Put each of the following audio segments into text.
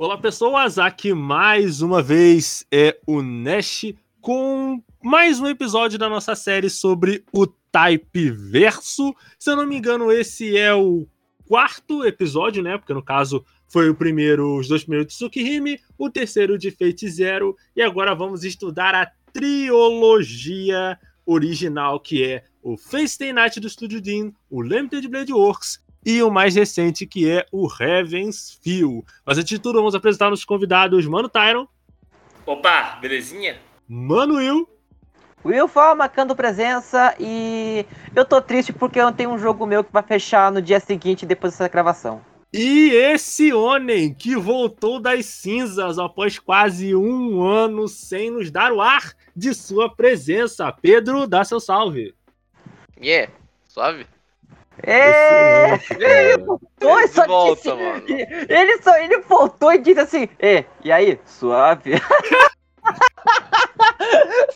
Olá, pessoas! Aqui mais uma vez é o Nash com mais um episódio da nossa série sobre o Type Verso. Se eu não me engano, esse é o quarto episódio, né? Porque no caso foi o primeiro, os dois primeiros de Tsukihime, o terceiro de Fate Zero, e agora vamos estudar a trilogia original, que é o Face Day Night do Studio Dean, o Limited Blade Works e o mais recente, que é o Heaven's Feel. Mas antes de tudo, vamos apresentar nossos convidados, Mano Tyron. Opa, belezinha? Mano Will. Will Fall marcando presença e eu tô triste porque eu tenho um jogo meu que vai fechar no dia seguinte depois dessa gravação. E esse Onen que voltou das cinzas após quase um ano sem nos dar o ar de sua presença. Pedro, dá seu salve. Yeah, suave? É, ele voltou e só volta, disse, mano. Ele, só, ele voltou e disse assim, é, e aí, suave?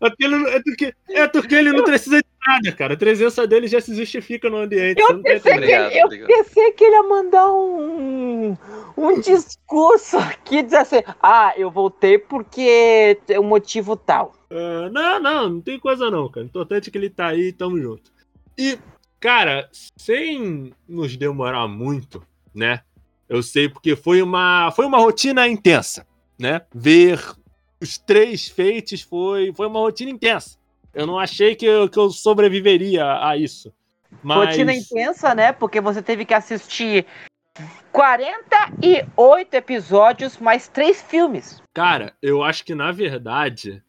É porque, ele, é, porque, é porque ele não precisa de nada, cara. A presença dele já se justifica no ambiente. Eu, pensei que, ele, eu pensei que ele ia mandar um, um discurso aqui, dizer assim, ah, eu voltei porque é um motivo tal. Uh, não, não, não tem coisa não, cara. O importante é que ele tá aí, tamo junto. E Cara, sem nos demorar muito, né? Eu sei porque foi uma, foi uma rotina intensa, né? Ver os três feitos foi, foi uma rotina intensa. Eu não achei que eu, que eu sobreviveria a isso. Mas... Rotina intensa, né? Porque você teve que assistir 48 episódios mais três filmes. Cara, eu acho que na verdade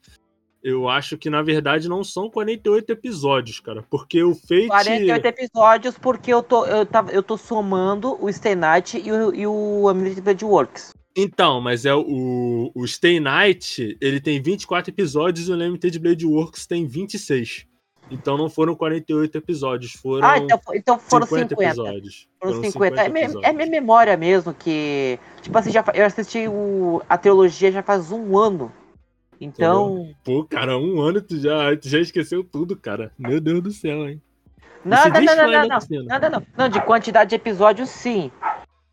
eu acho que, na verdade, não são 48 episódios, cara. Porque o Fate. 48 episódios, porque eu tô, eu tava, eu tô somando o Stay Night e o, e o Unlimited Works. Então, mas é o, o Stay Night, ele tem 24 episódios e o Unlimited Blade Works tem 26. Então não foram 48 episódios, foram. Ah, então, então foram 50, 50 episódios. Foram, foram 50. 50 é, episódios. é minha memória mesmo que. Tipo assim, já, eu assisti o, a trilogia já faz um ano. Então. Pô, cara, um ano tu já, tu já esqueceu tudo, cara. Meu Deus do céu, hein? Nada, não, não, tá não, não, não, nada não. Não, de quantidade de episódios, sim.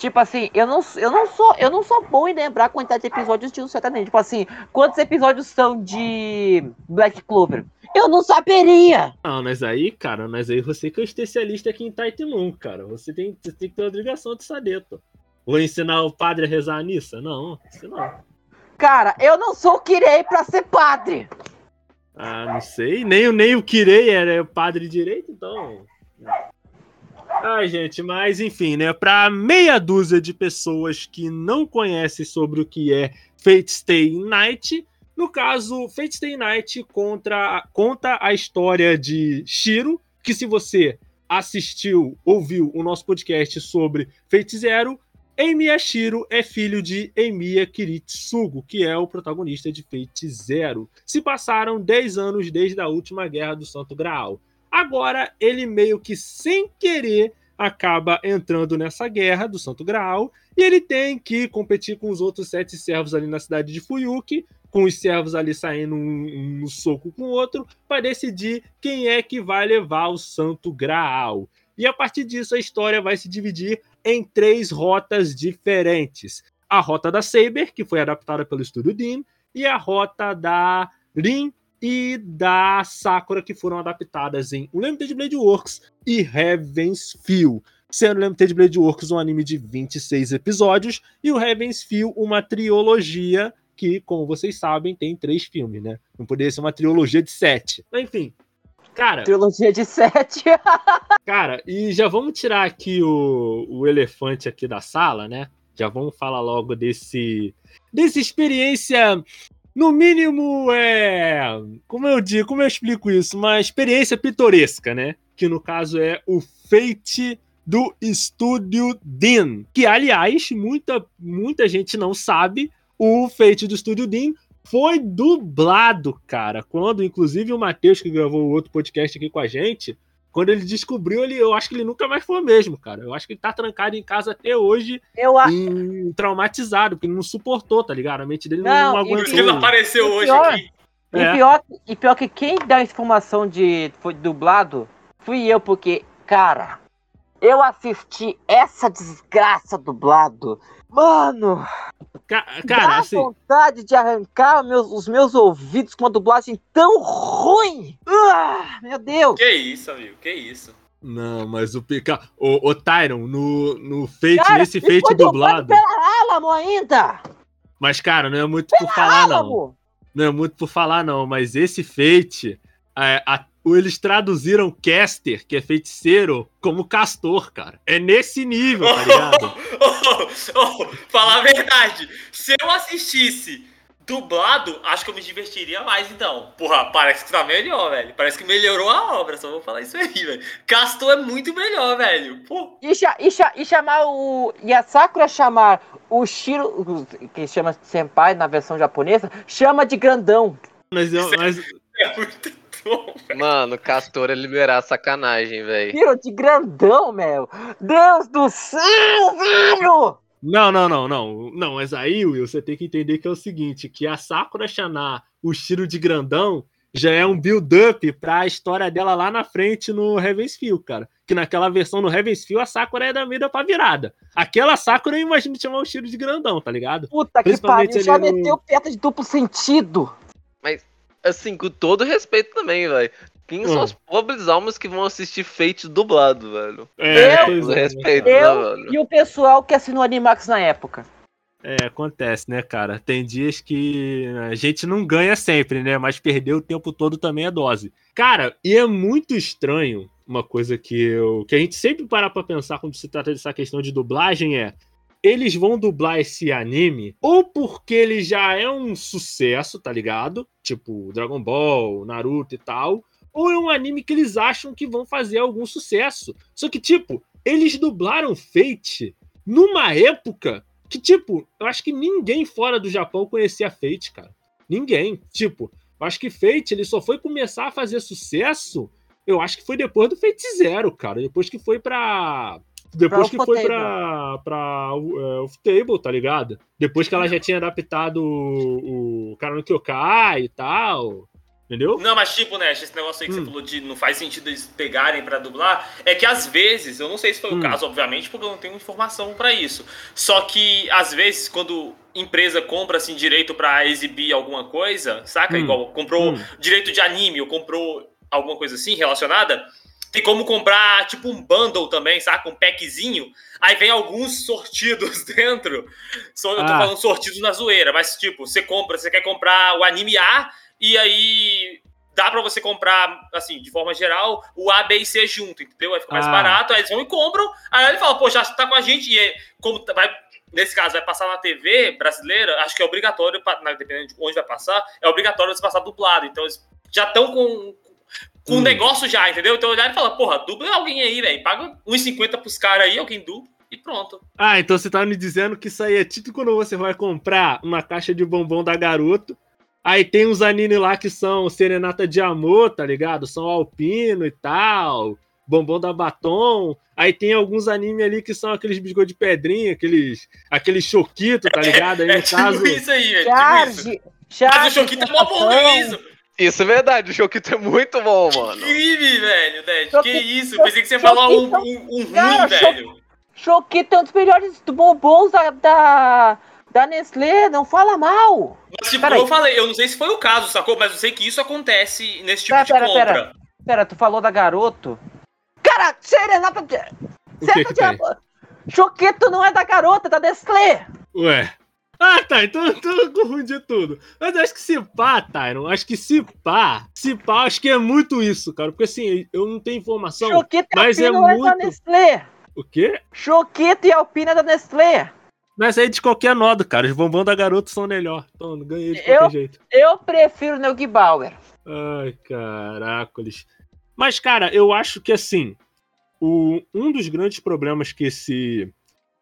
Tipo assim, eu não, eu não sou, eu não sou bom em lembrar a quantidade de episódios de um certamente. Tipo assim, quantos episódios são de Black Clover? Eu não saberia! Ah, mas aí, cara, mas aí você que é o especialista aqui em Taitemon, cara. Você tem, você tem que ter a obrigação de saber, pô. Vou ensinar o padre a rezar a missa? Não, isso não. Cara, eu não sou o Kirei pra ser padre. Ah, não sei. Nem, nem o Kirei era padre direito, então. Ai, gente, mas enfim, né? Para meia dúzia de pessoas que não conhecem sobre o que é Fate Stay Night, no caso, Fate Stay Night contra, conta a história de Shiro, que se você assistiu, ouviu o nosso podcast sobre Fate Zero, Emiya Shiro é filho de Emiya Kiritsugo, que é o protagonista de Fate Zero. Se passaram 10 anos desde a última guerra do Santo Graal. Agora, ele meio que sem querer acaba entrando nessa guerra do Santo Graal e ele tem que competir com os outros sete servos ali na cidade de Fuyuki, com os servos ali saindo um, um soco com o outro, para decidir quem é que vai levar o Santo Graal. E a partir disso a história vai se dividir em três rotas diferentes. A rota da Saber, que foi adaptada pelo estúdio Dean, e a rota da Rin e da Sakura, que foram adaptadas em Limited Blade Works e Heaven's Feel. Sendo Limited Blade Works um anime de 26 episódios e o Heaven's Feel uma trilogia que, como vocês sabem, tem três filmes, né? Não poderia ser uma trilogia de sete. Enfim, Cara. Trilogia de sete. cara, e já vamos tirar aqui o, o elefante aqui da sala, né? Já vamos falar logo desse. Dessa experiência. No mínimo, é. Como eu digo, como eu explico isso? Uma experiência pitoresca, né? Que no caso é o Fate do Estúdio Dean. Que, aliás, muita, muita gente não sabe. O Fate do Estúdio Dean foi dublado, cara. Quando, inclusive, o Matheus, que gravou outro podcast aqui com a gente, quando ele descobriu, ele, eu acho que ele nunca mais foi o mesmo, cara. Eu acho que ele tá trancado em casa até hoje, eu em, traumatizado, porque ele não suportou, tá ligado? A mente dele não, não aguentou. Por ele apareceu hoje pior, aqui. E, é. pior, e pior que quem dá a informação de foi dublado fui eu, porque, cara, eu assisti essa desgraça dublado. Mano, Ca cara, Dá assim... vontade de arrancar meus, os meus ouvidos com uma dublagem tão ruim. Ah, meu Deus. Que isso, amigo, que isso. Não, mas o Pica... O, o Tyron, no, no Fate, cara, nesse Fate dublado... Pela Alamo ainda! Mas, cara, não é muito pela por falar, Alamo. não. Não é muito por falar, não. Mas esse Fate... É, a eles traduziram caster, que é feiticeiro, como castor, cara. É nesse nível, tá ligado? oh, oh, oh, falar a verdade. Se eu assistisse dublado, acho que eu me divertiria mais, então. Porra, parece que tá melhor, velho. Parece que melhorou a obra, só vou falar isso aí, velho. Castor é muito melhor, velho. Pô. E, e, e chamar o. E a Sakura chamar o Shiro, que chama Senpai na versão japonesa, chama de grandão. Mas eu. Mas... É muito Mano, Castor é liberar sacanagem, velho. Virou de grandão, meu. Deus do céu, velho! Não, não, não, não. Não, mas aí, Will, você tem que entender que é o seguinte, que a Sakura Shaná, o estilo de grandão, já é um build-up pra história dela lá na frente no Heaven's Feel, cara. Que naquela versão no Heaven's Feel, a Sakura é da vida pra virada. Aquela Sakura eu imagino chamar o estilo de grandão, tá ligado? Puta que pariu, já no... meteu perto de duplo sentido. Assim, com todo respeito também, velho. Quem hum. são as pobres almas que vão assistir Fate dublado, velho? É, eu, respeito, eu né, e o pessoal que assinou Animax na época. É, acontece, né, cara? Tem dias que a gente não ganha sempre, né? Mas perder o tempo todo também é dose. Cara, e é muito estranho uma coisa que eu que a gente sempre para pra pensar quando se trata dessa questão de dublagem é eles vão dublar esse anime ou porque ele já é um sucesso, tá ligado? Tipo Dragon Ball, Naruto e tal, ou é um anime que eles acham que vão fazer algum sucesso. Só que, tipo, eles dublaram Fate numa época que, tipo, eu acho que ninguém fora do Japão conhecia Fate, cara. Ninguém. Tipo, eu acho que Fate ele só foi começar a fazer sucesso, eu acho que foi depois do Fate Zero, cara. Depois que foi pra depois pra que foi pra, pra uh, Table, tá ligado? Depois que ela já tinha adaptado o, o cara no Kyokai e tal. Entendeu? Não, mas tipo, né, esse negócio aí que hum. você falou de não faz sentido eles pegarem para dublar, é que às vezes, eu não sei se foi hum. o caso, obviamente, porque eu não tenho informação para isso. Só que às vezes quando empresa compra assim direito para exibir alguma coisa, saca? Hum. Igual comprou hum. direito de anime ou comprou alguma coisa assim relacionada, tem como comprar, tipo, um bundle também, saca? Um packzinho. Aí vem alguns sortidos dentro. Eu tô ah. falando sortidos na zoeira, mas, tipo, você compra, você quer comprar o anime A, e aí dá para você comprar, assim, de forma geral, o A, B e C junto, entendeu? Aí fica mais ah. barato, aí eles vão e compram. Aí ele fala, pô, já tá com a gente, e como vai nesse caso, vai passar na TV brasileira, acho que é obrigatório, dependendo de onde vai passar, é obrigatório você passar dublado. Então, eles já estão com, com hum. um negócio já, entendeu? Então olhar e falar, porra, dubla alguém aí, velho. Paga 1,50 pros caras aí, alguém dubla e pronto. Ah, então você tá me dizendo que isso aí é tipo quando você vai comprar uma caixa de bombom da garoto. Aí tem uns anime lá que são Serenata de Amor, tá ligado? São Alpino e tal. Bombom da Batom. Aí tem alguns animes ali que são aqueles biscoitos de pedrinha, aqueles, aqueles choquito, tá ligado? Aí, é, no é caso... tipo isso aí, é Charge, tipo isso. Mas o choquito é mó bom isso. Isso é verdade, o Choquito é muito bom, mano. Crime, velho, Dad. Que isso? Pensei que você ia falar um, um, um ruim, velho. Choquito é um dos melhores bombons da, da, da Nestlé, não fala mal. Mas, tipo, pera eu aí. falei, eu não sei se foi o caso, sacou? Mas eu sei que isso acontece nesse tipo pera, de pera, compra. Pera, pera, tu falou da garoto? Cara, serenata de... Serenata de... Choquito não é da garota, é da Nestlé. Ué, ah, tá. Então eu confundi tudo. Mas acho que se pá, Tyron, acho que se pá, se pá, acho que é muito isso, cara. Porque assim, eu não tenho informação. Choqueta mas é, é muito. da Nestlé. O quê? Choqueta e Alpina da Nestlé. Mas aí de qualquer modo, cara. Os bombons da garota são melhor. Então, ganhei de qualquer eu, jeito. Eu prefiro o Bauer. Ai, caracoles. Mas, cara, eu acho que assim. O, um dos grandes problemas que esse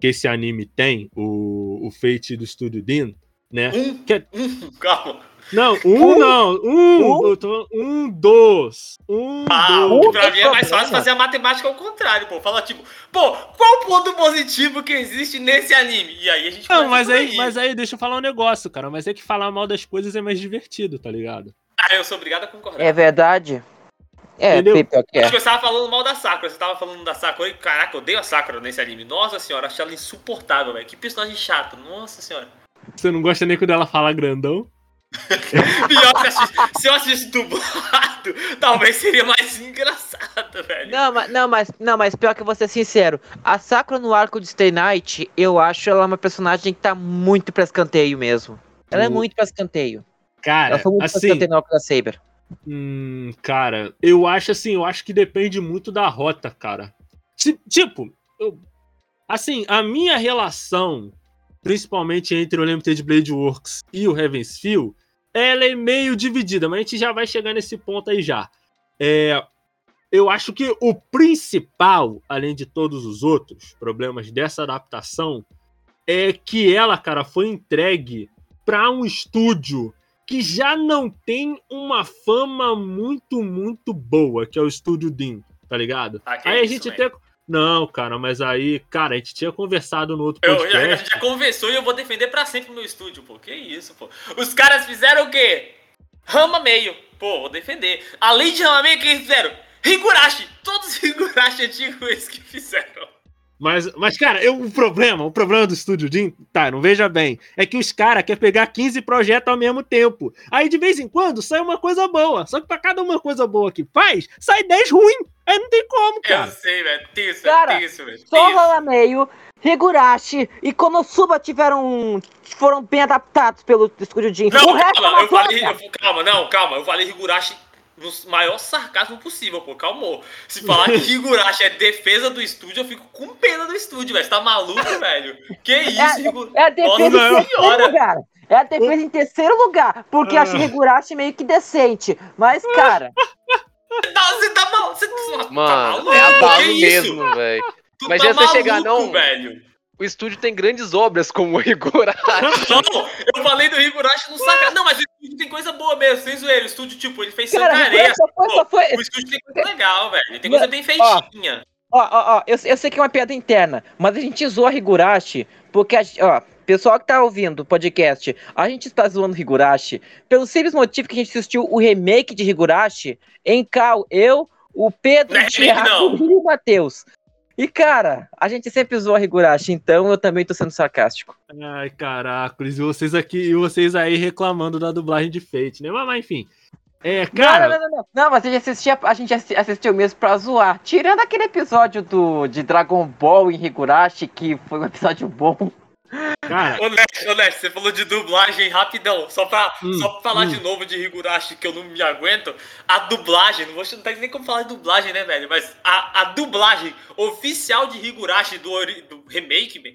que esse anime tem, o, o Fate do Estúdio Dean, né? Um, que é... um, calma. Não, um, um não, um, um, tô, um dos, um ah, dos. Pra mim é mais fácil fazer a matemática ao contrário, pô. Fala tipo, pô, qual o ponto positivo que existe nesse anime? E aí a gente Não, mas aí, aí, mas aí deixa eu falar um negócio, cara. Mas é que falar mal das coisas é mais divertido, tá ligado? Ah, eu sou obrigado a concordar. É verdade. É, Entendeu? Acho que você tava falando mal da Sakura. Você tava falando da Sakura e, caraca, eu odeio a Sakura nesse anime. Nossa senhora, achei ela insuportável, velho. Que personagem chato. Nossa senhora. Você não gosta nem quando ela fala grandão? Pior que se eu assistisse dublado, talvez seria mais engraçado, velho. Não, mas, não, mas, não, mas pior que eu vou ser sincero. A Sakura no arco de Stay Night, eu acho ela uma personagem que tá muito pra escanteio mesmo. Ela é muito pra escanteio. Cara, ela foi muito assim, pra escanteio no arco da Saber. Hum, cara, eu acho assim, eu acho que depende muito da rota, cara. Tipo, eu, assim, a minha relação, principalmente entre o Limited Blade Works e o Heaven's Feel, ela é meio dividida, mas a gente já vai chegar nesse ponto aí já. É, eu acho que o principal, além de todos os outros problemas dessa adaptação, é que ela, cara, foi entregue para um estúdio que já não tem uma fama muito, muito boa, que é o Estúdio Dean, tá ligado? Ah, aí a isso, gente até. Não, cara, mas aí, cara, a gente tinha conversado no outro Eu, podcast. já, a gente já conversou e eu vou defender pra sempre no estúdio, pô. Que isso, pô. Os caras fizeram o quê? Rama meio. Pô, vou defender. Além de Rama meio, o que eles fizeram? Higurashi. Todos os Higurashi antigos que fizeram. Mas, mas, cara, eu, o problema, o problema do Estúdio Dean, tá, não veja bem, é que os caras querem pegar 15 projetos ao mesmo tempo. Aí, de vez em quando, sai uma coisa boa. Só que pra cada uma coisa boa que faz, sai 10 ruim. Aí não tem como, Eu cara. sei, velho. Cara, é tenso, velho. Só Meio, Higurashi e Konosuba tiveram. foram bem adaptados pelo Estúdio Jin. Não, o resto é calma, uma eu falei, eu- calma, não, calma, eu falei Higurashi no maior sarcasmo possível, pô, calmou. Se falar que Higurashi é defesa do estúdio, eu fico com pena do estúdio, velho. Você tá maluco, velho? Que isso, Higu- É a defesa Nossa em terceiro senhora. lugar. É a defesa em terceiro lugar. Porque eu acho Ah. Higurashi meio que decente. Mas, cara, Não, você tá mal, você tá Mano, maluco? é abalo que isso? mesmo, velho. Mas tá já você chegar, maluco, não. velho. O estúdio tem grandes obras como o Higurashi. Não, eu falei do Higurashi no saca. Não, mas o estúdio tem coisa boa mesmo, sem zoeira. O estúdio, tipo, ele fez cara. Higurashi só foi, O estúdio tem coisa legal, velho. Tem coisa bem feitinha. Ó, ó, ó, eu, eu sei que é uma piada interna, mas a gente zoa Higurashi porque, a, ó, pessoal que tá ouvindo o podcast, a gente está zoando Higurashi pelo simples motivo que a gente assistiu o remake de Higurashi em Cal, eu, o Pedro, Não é o remake, Thiago não. e o Matheus. E, cara, a gente sempre zoa Higurashi, então eu também tô sendo sarcástico. Ai, caracoles, e vocês aqui, e vocês aí reclamando da dublagem de Fate, né? Mas, mas, enfim. É, cara. Não, não, não, não, não, mas a gente, assistia, a gente assi- assistiu mesmo pra zoar. Tirando aquele episódio do, de Dragon Ball em Higurashi, que foi um episódio bom. Cara, Ô, Nerd, ô, Nerd, você falou de dublagem rapidão. Só pra, Hum, só pra falar hum. de novo de Higurashi, que eu não me aguento. A dublagem, não vou não tem nem como falar de dublagem, né, velho? Mas a, a dublagem oficial de Higurashi do, do remake, man,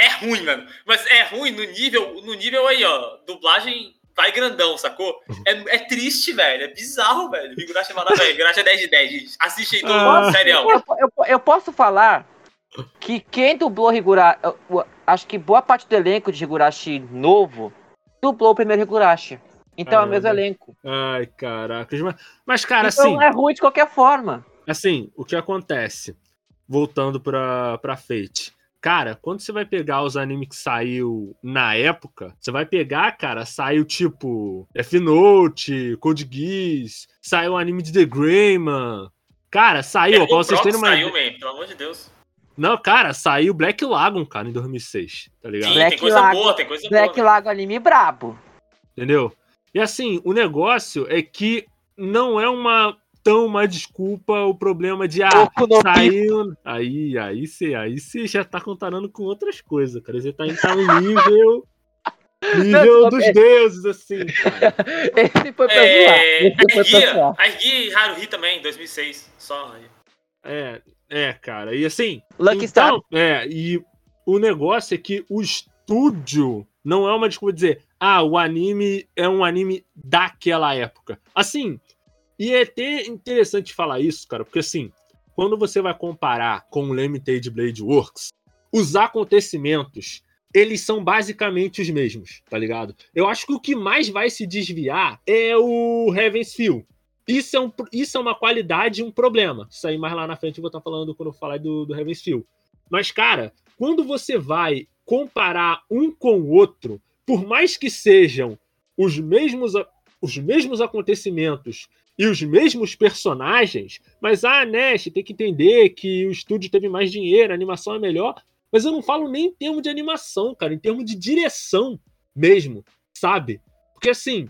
é ruim, mano. Mas é ruim no nível, no nível aí, ó. Dublagem vai grandão, sacou? É, é triste, velho. É bizarro, velho. Higurashi é maravilhoso. Higurashi é 10 de 10, gente. Assiste aí, Ah. do serião. Eu, eu- eu posso falar que quem dublou Higurashi. Acho que boa parte do elenco de Higurashi novo dublou o primeiro Higurashi. Então é o mesmo Caramba. elenco. ai, caracas. Mas, cara, então assim, é ruim de qualquer forma. assim, o que acontece? Voltando pra, pra Fate. Cara, quando você vai pegar os animes que saiu na época, você vai pegar, cara, saiu tipo F-Note, Code Geass, saiu o anime de The Greyman. Cara, saiu, ó, pra o vocês terem uma saiu, man, pelo amor de Deus. Não, cara, saiu Black Lagoon, cara, em 2006, tá ligado? Sim, Black tem coisa Lagoon- boa, tem coisa Black boa. Lago anime brabo. Entendeu? E assim, o negócio é que não é uma tão uma desculpa o problema de ah, saiu. Aí, aí você aí você já tá comparando com outras coisas, cara. Você tá em um nível. Nível Não, dos é- deuses, assim, cara. Esse foi pra zoar. É, Esse foi pra zoar. E Haruhi também, 2006. Só aí. É, é, cara. E assim. Lucky Star. então, é, e o negócio é que o estúdio não é uma desculpa de dizer, ah, o anime é um anime daquela época. Assim, e é até interessante falar isso, cara, porque assim, quando você vai comparar com o Limited Blade Works, os acontecimentos, eles são basicamente os mesmos, tá ligado? Eu acho que o que mais vai se desviar é o Heaven's Feel. Isso é, um, isso é uma qualidade e um problema. Isso aí mais lá na frente eu vou estar falando quando eu falar do, do Heaven's Feel. Mas, cara, quando você vai comparar um com o outro, por mais que sejam os mesmos, a- os mesmos acontecimentos e os mesmos personagens, mas ah, Nash, tem que entender que o estúdio teve mais dinheiro, a animação é melhor. Mas eu não falo nem em termos de animação, cara, em termos de direção. mesmo, sabe? Porque assim,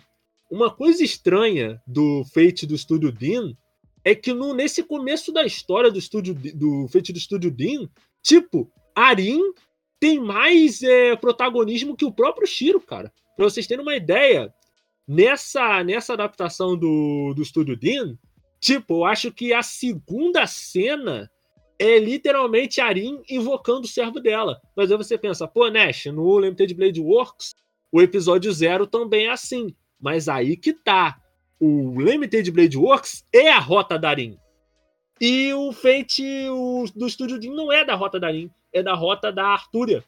uma coisa estranha do Fate do Estúdio Dean é que no, nesse começo da história do estúdio do Fate do Estúdio Dean, tipo, Arin tem mais é, protagonismo que o próprio Shiro, cara. Pra vocês terem uma ideia, nessa, nessa adaptação do, do Estúdio Dean, tipo, eu acho que a segunda cena é literalmente Arin invocando o servo dela. Mas aí você pensa, pô, Nash, no Limited Blade Works, o episódio zero também é assim. Mas aí que tá. O Limited Blade Works é a rota da Arin. E o Fate o, do Estúdio Dean não é da rota da Arin, é da rota da Artúria.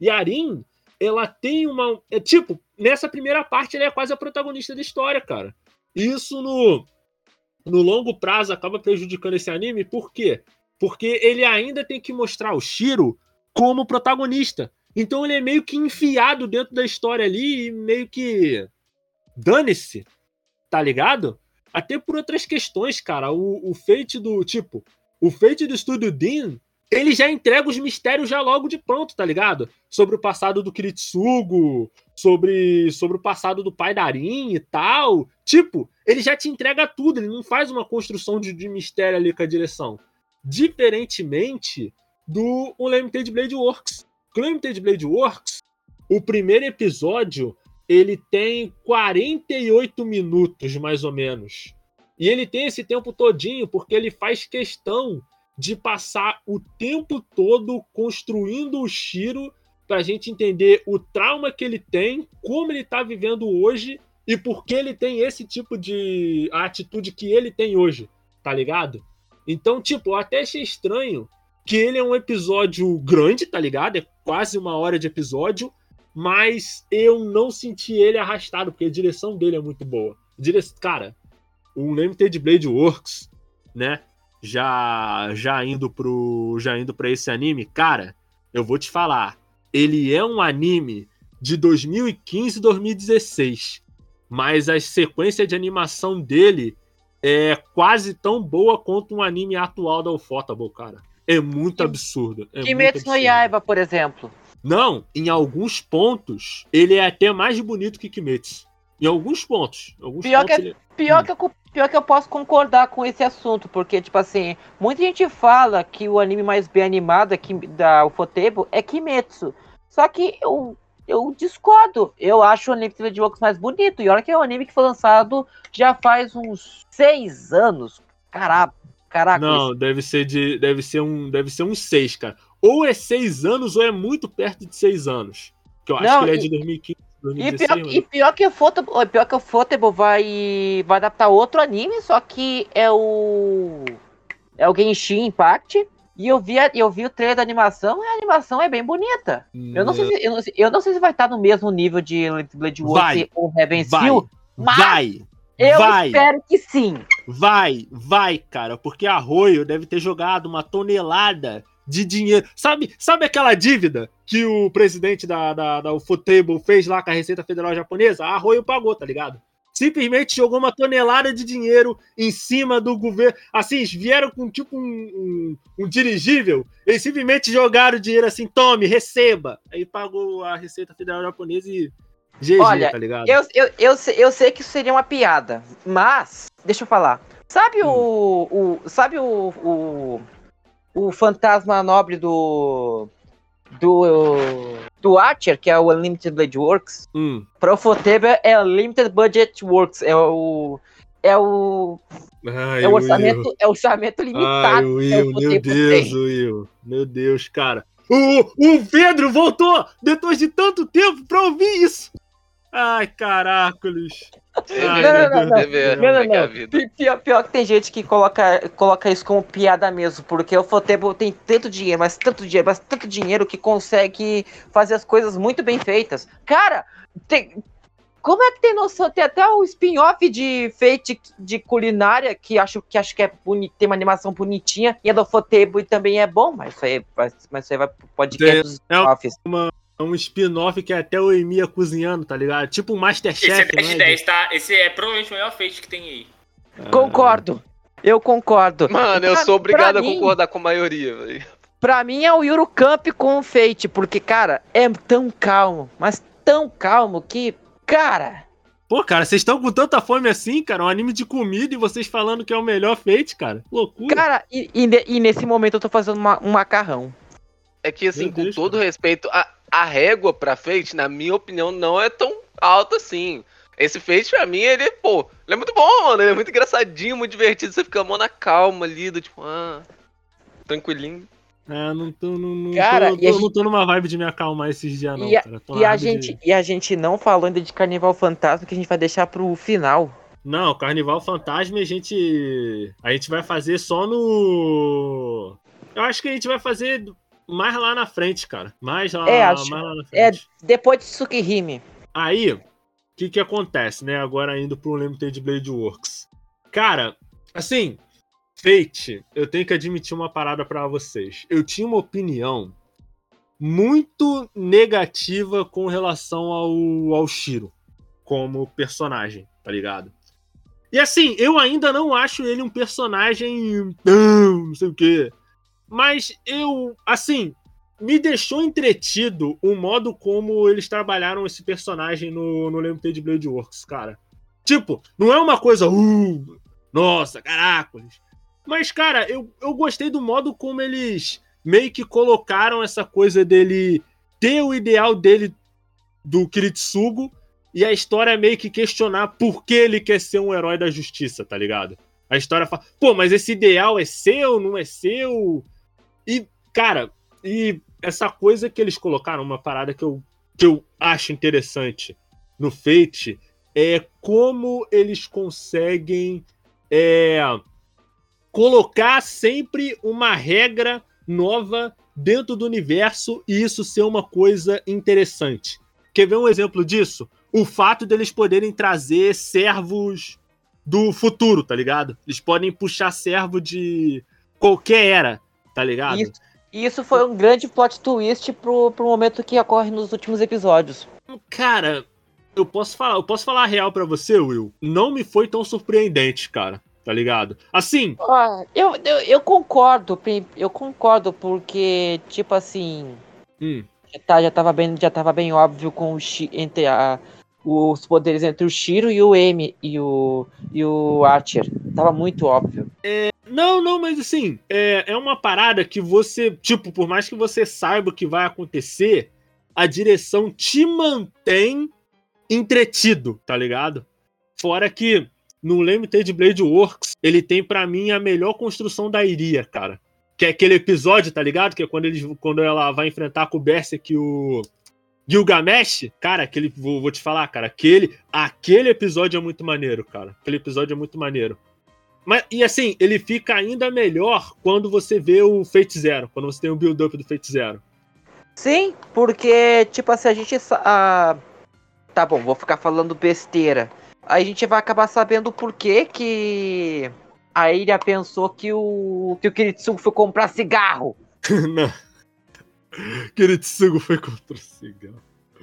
E a Arin, ela tem uma. É, tipo, nessa primeira parte, ela é quase a protagonista da história, cara. Isso no, no longo prazo acaba prejudicando esse anime, por quê? Porque ele ainda tem que mostrar o Shiro como protagonista. Então ele é meio que enfiado dentro da história ali e meio que. Dane-se, tá ligado? Até por outras questões, cara. O, o Fate do. Tipo, o Fate do estúdio Dean, ele já entrega os mistérios já logo de pronto, tá ligado? Sobre o passado do Kiritsugo, sobre, sobre o passado do pai da Arin e tal. Tipo, ele já te entrega tudo, ele não faz uma construção de, de mistério ali com a direção. Diferentemente do Unlimited Blade Works. O Unlimited Blade Works, o primeiro episódio, ele tem 48 minutos, mais ou menos. E ele tem esse tempo todinho porque ele faz questão de passar o tempo todo construindo o Shiro para a gente entender o trauma que ele tem, como ele está vivendo hoje e por que ele tem esse tipo de atitude que ele tem hoje, tá ligado? Então, tipo, eu até achei estranho que ele é um episódio grande, tá ligado? É quase uma hora de episódio, mas eu não senti ele arrastado, porque a direção dele é muito boa. Dire... Cara, o Limited Blade Works, né? Já já indo pro já indo para esse anime, cara, eu vou te falar, ele é um anime de 2015 e 2016, mas a sequência de animação dele é quase tão boa quanto um anime atual da Ufotable, cara. É muito absurdo. É Kimetsu no Yaiba, por exemplo. Não, em alguns pontos, ele é até mais bonito que Kimetsu. Em alguns pontos. Alguns pior, pontos que, ele... pior, hum. que eu, pior que eu posso concordar com esse assunto, porque, tipo assim, muita gente fala que o anime mais bem animado aqui da Ufotable é Kimetsu. Só que eu, eu discordo. Eu acho o anime de Works mais bonito. E olha que é um anime que foi lançado já faz uns seis anos. Caraca. Caraca. Não, deve ser de. Deve ser um. Deve ser um seis, cara ou é seis anos ou é muito perto de seis anos. Que eu acho Não, que ele é de 2015. 2016, e, pior, e pior que o Fotable, pior que o vai, vai adaptar outro anime, só que é o. É o Genshin Impact. E eu vi, eu vi o trailer da animação e a animação é bem bonita. Eu, não sei se, eu, não eu não sei se vai estar no mesmo nível de Blade Works ou Heaven Steel, mas vai, eu vai, espero que sim. Vai, vai, cara, porque Arroio deve ter jogado uma tonelada de dinheiro. Sabe, sabe aquela dívida que o presidente da, da, da Ufotable fez lá com a Receita Federal Japonesa? A Arroio pagou, tá ligado? Simplesmente jogou uma tonelada de dinheiro em cima do governo. Assim, vieram com tipo um, um, um dirigível. Eles simplesmente jogaram o dinheiro assim, tome, receba. Aí pagou a Receita Federal Japonesa e GG, Olha, tá ligado? Eu, eu, eu, eu sei que isso seria uma piada, mas, deixa eu falar. Sabe hum. o, o. Sabe o, o o fantasma nobre do. Do. Do Archer, que é o Unlimited Blade Works. Hum. Foteba é o Limited Budget Works. É o. É o. Ai, é o orçamento, é o orçamento limitado. Ai, Will, meu Deus, Will. Meu Deus, cara. O, o Pedro voltou depois de tanto tempo pra ouvir isso. Ai, caracoles. Ai, não, não, não, não, não, Pior, pior que tem gente que coloca, coloca isso como piada mesmo, porque o Fotebo tem tanto dinheiro, mas tanto dinheiro, mas tanto dinheiro que consegue fazer as coisas muito bem feitas. Cara, tem, como é que tem noção? Tem até o spin-off de Fate de culinária, que acho que acho que é bonito, tem uma animação bonitinha, e é do Fotebo e também é bom, mas isso aí, mas isso aí vai pro podcast dos spin-offs. É uma é um spin-off que é até o Emia cozinhando, tá ligado? Tipo um Masterchef. Esse é 10 de 10, tá? Esse é provavelmente o melhor feito que tem aí. Ah. Concordo. Eu concordo. Mano, eu sou obrigado a concordar com a maioria, velho. Pra mim é o Eurocamp com o Fate, porque, cara, é tão calmo, mas tão calmo que, cara. Pô, cara, vocês estão com tanta fome assim, cara? Um anime de comida e vocês falando que é o melhor feito, cara. Loucura. Cara, e, e, e nesse momento eu tô fazendo uma, um macarrão. É que, assim, Deus, com todo cara. respeito, a, a régua pra Fate, na minha opinião, não é tão alta assim. Esse Fate, pra mim, ele, pô, ele é muito bom, mano. Ele é muito engraçadinho, muito divertido. Você fica mó na calma ali, do tipo, ah, tranquilinho. É, não tô, não, não, cara, tô, tô, gente... não tô numa vibe de me acalmar esses dias, não, e a, cara. E a, gente, de... e a gente não falou ainda de Carnival Fantasma, que a gente vai deixar pro final. Não, Carnival Fantasma a gente. A gente vai fazer só no. Eu acho que a gente vai fazer mais lá na frente, cara. Mais lá, é, acho, mais lá na frente. É, depois de Tsukihime. Aí, o que que acontece, né? Agora indo pro Limited Blade Works. Cara, assim, Fate, eu tenho que admitir uma parada para vocês. Eu tinha uma opinião muito negativa com relação ao, ao Shiro como personagem, tá ligado? E assim, eu ainda não acho ele um personagem. Não sei o quê. Mas eu, assim, me deixou entretido o modo como eles trabalharam esse personagem no, no Limited Blade Works, cara. Tipo, não é uma coisa. Uh, nossa, caracoles. Mas, cara, eu, eu gostei do modo como eles meio que colocaram essa coisa dele ter o ideal dele do Kiritsugo e a história meio que questionar por que ele quer ser um herói da justiça, tá ligado? A história fala, pô, mas esse ideal é seu, não é seu? E, cara, e essa coisa que eles colocaram, uma parada que eu, que eu acho interessante no Fate, é como eles conseguem é, colocar sempre uma regra nova dentro do universo e isso ser uma coisa interessante. Quer ver um exemplo disso? O fato deles poderem trazer servos do futuro, tá ligado? Eles podem puxar servo de qualquer era, tá ligado? Isso, isso foi um grande plot twist pro, pro momento que ocorre nos últimos episódios. Cara, eu posso falar, eu posso falar a real para você, Will. Não me foi tão surpreendente, cara tá ligado? Assim. Ah, eu, eu, eu, concordo, eu concordo, porque, tipo assim. Hum. Tá, já, tava bem, já tava bem óbvio com o entre a, os poderes entre o Shiro e o M e o, e o Archer. Tava muito óbvio. É, não, não, mas assim, é, é uma parada que você, tipo, por mais que você saiba o que vai acontecer, a direção te mantém entretido, tá ligado? Fora que no Limited Blade Works, ele tem para mim a melhor construção da Iria, cara. Que é aquele episódio, tá ligado? Que é quando, eles, quando ela vai enfrentar com o Berserk o Gilgamesh. Cara, aquele, vou, vou te falar, cara, aquele, aquele episódio é muito maneiro, cara. Aquele episódio é muito maneiro. Mas, e assim, ele fica ainda melhor quando você vê o Fate Zero, quando você tem o build-up do Fate Zero. Sim, porque, tipo assim, a gente. Ah, tá bom, vou ficar falando besteira a gente vai acabar sabendo por que que a Ilha pensou que o que o Kiritsugo foi comprar cigarro. não. Kiritsugo foi comprar cigarro.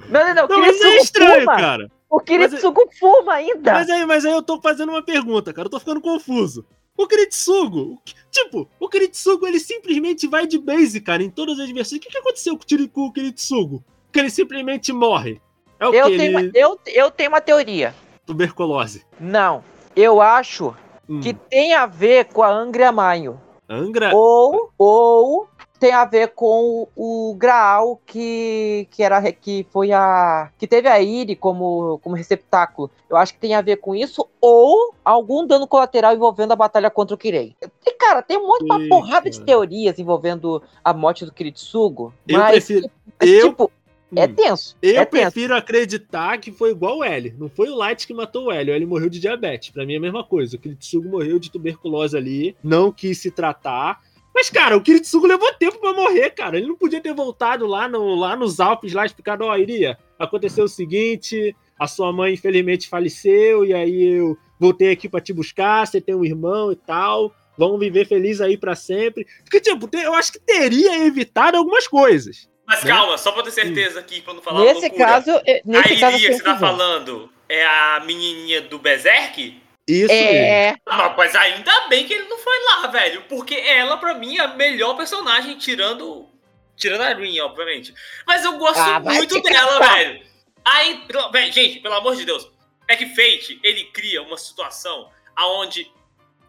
Não, não, não. não mas é estranho, fuma. cara. O Kiritsugo mas, fuma ainda. Mas aí, mas aí eu tô fazendo uma pergunta, cara. Eu tô ficando confuso. O Kiritsugo, tipo, o Kiritsugo ele simplesmente vai de base, cara, em todas as versões. O que, que aconteceu com o Kiritsugo? Que ele simplesmente morre. É o eu, que? Tenho ele... uma, eu, eu tenho uma teoria tuberculose. Não. Eu acho hum. que tem a ver com a Angra Maio. Angra? Ou, ou tem a ver com o, o Graal que, que era que foi a que teve a Iri como, como receptáculo. Eu acho que tem a ver com isso ou algum dano colateral envolvendo a batalha contra o Kirei. E cara, tem um monte de uma porrada de teorias envolvendo a morte do Kiritsugo, eu mas prefiro, eu, tipo, é hum. tenso. Eu é prefiro tenso. acreditar que foi igual o L. Não foi o Light que matou o L. O L morreu de diabetes. Pra mim é a mesma coisa. O Kiritsugo morreu de tuberculose ali. Não quis se tratar. Mas, cara, o Kiritsugo levou tempo para morrer, cara. Ele não podia ter voltado lá, no, lá nos Alpes, lá explicado, ó, oh, iria. Aconteceu o seguinte, a sua mãe infelizmente faleceu, e aí eu voltei aqui para te buscar, você tem um irmão e tal. Vamos viver feliz aí para sempre. Porque, tipo, eu acho que teria evitado algumas coisas. Mas né? calma, só pra ter certeza aqui, pra não falar Nesse loucura. caso, nesse a caso Iria que você tá falando é a menininha do Berserk? Isso é. Ah, mas ainda bem que ele não foi lá, velho. Porque ela, pra mim, é a melhor personagem, tirando. Tirando a Rin, obviamente. Mas eu gosto ah, muito dela, velho. Aí, gente, pelo amor de Deus, é que Fate, ele cria uma situação aonde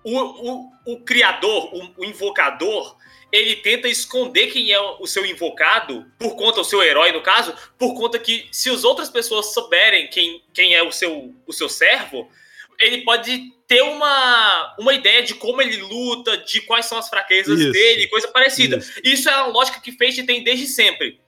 o, o, o criador, o, o, invocador, ele tenta esconder quem é o seu invocado, por conta, o seu herói no caso, por conta que se as outras pessoas souberem quem, quem é o seu, o seu servo, ele pode ter uma, uma ideia de como ele luta, de quais são as fraquezas Isso. dele, coisa parecida. Isso. Isso é a lógica que Fate tem desde sempre.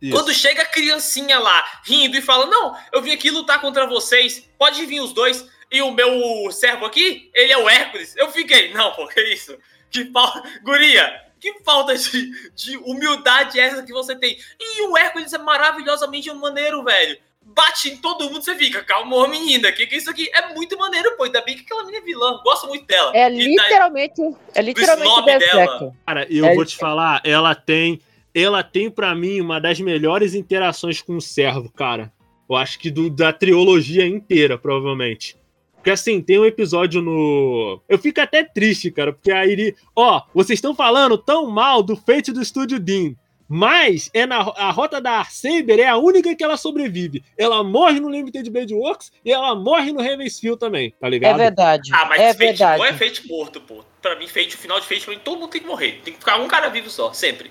Isso. Quando chega a criancinha lá, rindo e fala: Não, eu vim aqui lutar contra vocês, pode vir os dois. E o meu servo aqui, ele é o Hércules. Eu fiquei, não, pô, que isso? Que falta. Guria, que falta de, de humildade é essa que você tem? E o Hércules é maravilhosamente maneiro, velho. Bate em todo mundo, você fica, calma, menina, que que é isso aqui? É muito maneiro, pô. Ainda bem que aquela menina é vilã, gosto muito dela. É literalmente, é literalmente dela. Cara, eu é vou te falar, ela tem ela tem para mim uma das melhores interações com o servo, cara. Eu acho que do, da trilogia inteira, provavelmente. Porque assim, tem um episódio no. Eu fico até triste, cara, porque a Iri. Ó, vocês estão falando tão mal do feito do Estúdio Dean. Mas é na, a rota da Saber é a única que ela sobrevive. Ela morre no Limited Blade Works e ela morre no Ravensfield também, tá ligado? É verdade. Ah, mas é Fate verdade. não é Fate morto, pô. Pra mim, Fate, o final de Fate, todo mundo tem que morrer. Tem que ficar um cara vivo só, sempre.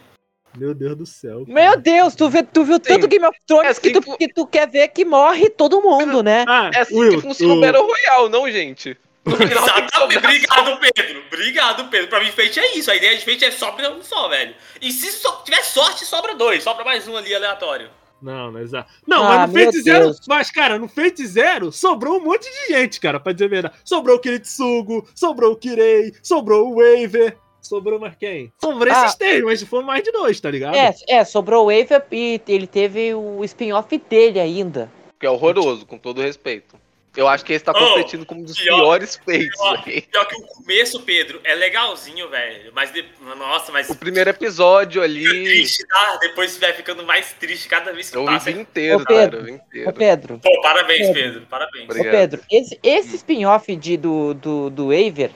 Meu Deus do céu. Cara. Meu Deus, tu, vê, tu viu tanto Game of Thrones é assim que, tu, que tu quer ver que morre todo mundo, né? Ah, é assim Will, que funciona o Battle Royale, não, gente? Exatamente. Obrigado, Pedro. Obrigado, Pedro. Pra mim, Fate é isso. A ideia de Fate é sobra um só, velho. E se so, tiver sorte, sobra dois. Sobra mais um ali aleatório. Não, mas, ah, não, ah, mas no Fate Zero. Mas, cara, no Fate Zero sobrou um monte de gente, cara, pra dizer a verdade. Sobrou o Kiritsugo, sobrou o Kirei, sobrou o Waver. Sobrou mais quem? Sobrou ah, esses três, mas foi mais de dois, tá ligado? É, é sobrou o Wave e ele teve o spin-off dele ainda. Que é horroroso, com todo respeito. Eu acho que esse tá competindo oh, como um dos pior, piores feitos. Pior, pior, que o começo, Pedro, é legalzinho, velho. Mas, de, nossa, mas. O primeiro episódio ali. Triste, tá? Depois vai ficando mais triste cada vez que eu passa. Eu vi inteiro, Ô, Pedro, cara. Inteiro. Ô, Pedro. Pô, parabéns, Pedro. Pedro parabéns. Obrigado. Ô, Pedro, esse, esse spin-off do, do, do Aver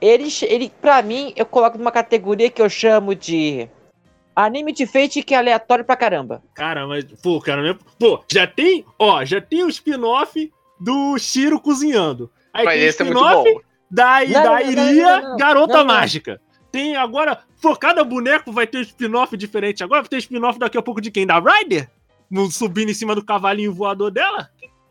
ele, ele, pra mim, eu coloco numa categoria que eu chamo de anime de fate que é aleatório pra caramba. Cara, mas, pô, cara, pô, já tem, ó, já tem o spin-off do Shiro cozinhando. Aí mas tem o é spin-off é da, não, da não, Iria não, Garota Mágica. Tem agora, focada boneco, vai ter um spin-off diferente agora. Vai ter spin-off daqui a pouco de quem? Da Ryder? Subindo em cima do cavalinho voador dela?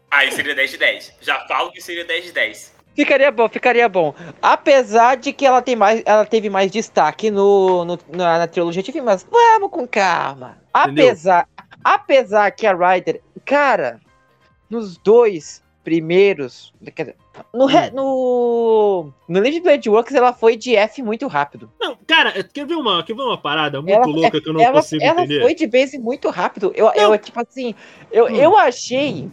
Aí seria 10 de 10. Já falo que seria 10 de 10. Ficaria bom, ficaria bom. Apesar de que ela, tem mais, ela teve mais destaque no, no na, na, trilogia de filmes, mas vamos com calma. Apesar, apesar que a Ryder, cara, nos dois primeiros. No, hum. no, no Legend Blade Works ela foi de F muito rápido. Não, cara, quer ver uma, quer ver uma parada muito ela, louca que eu não ela, consigo ela entender? Ela foi de base muito rápido. Eu, eu tipo assim, eu, hum. eu achei.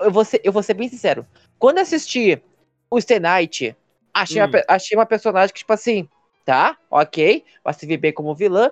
Eu vou, ser, eu vou ser bem sincero. Quando assisti o Stenite, achei, hum. uma, achei uma personagem que, tipo assim, tá, ok, vai se ver bem como vilã,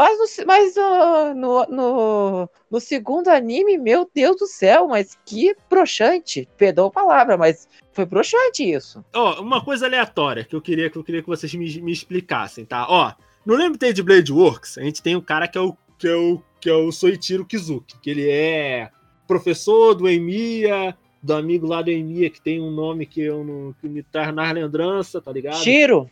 mas, no, mas uh, no, no, no, segundo anime, meu Deus do céu, mas que broxante. Perdão a palavra, mas foi broxante isso. Ó, oh, uma coisa aleatória que eu queria que eu queria que vocês me, me explicassem, tá? Ó, no Limited Blade Works, a gente tem um cara que é o que é o que é o Soichiro Kizuki, que ele é professor do Emiya, do amigo lá do Emiya, que tem um nome que eu não que me traz na lembrança, tá ligado? Shiro?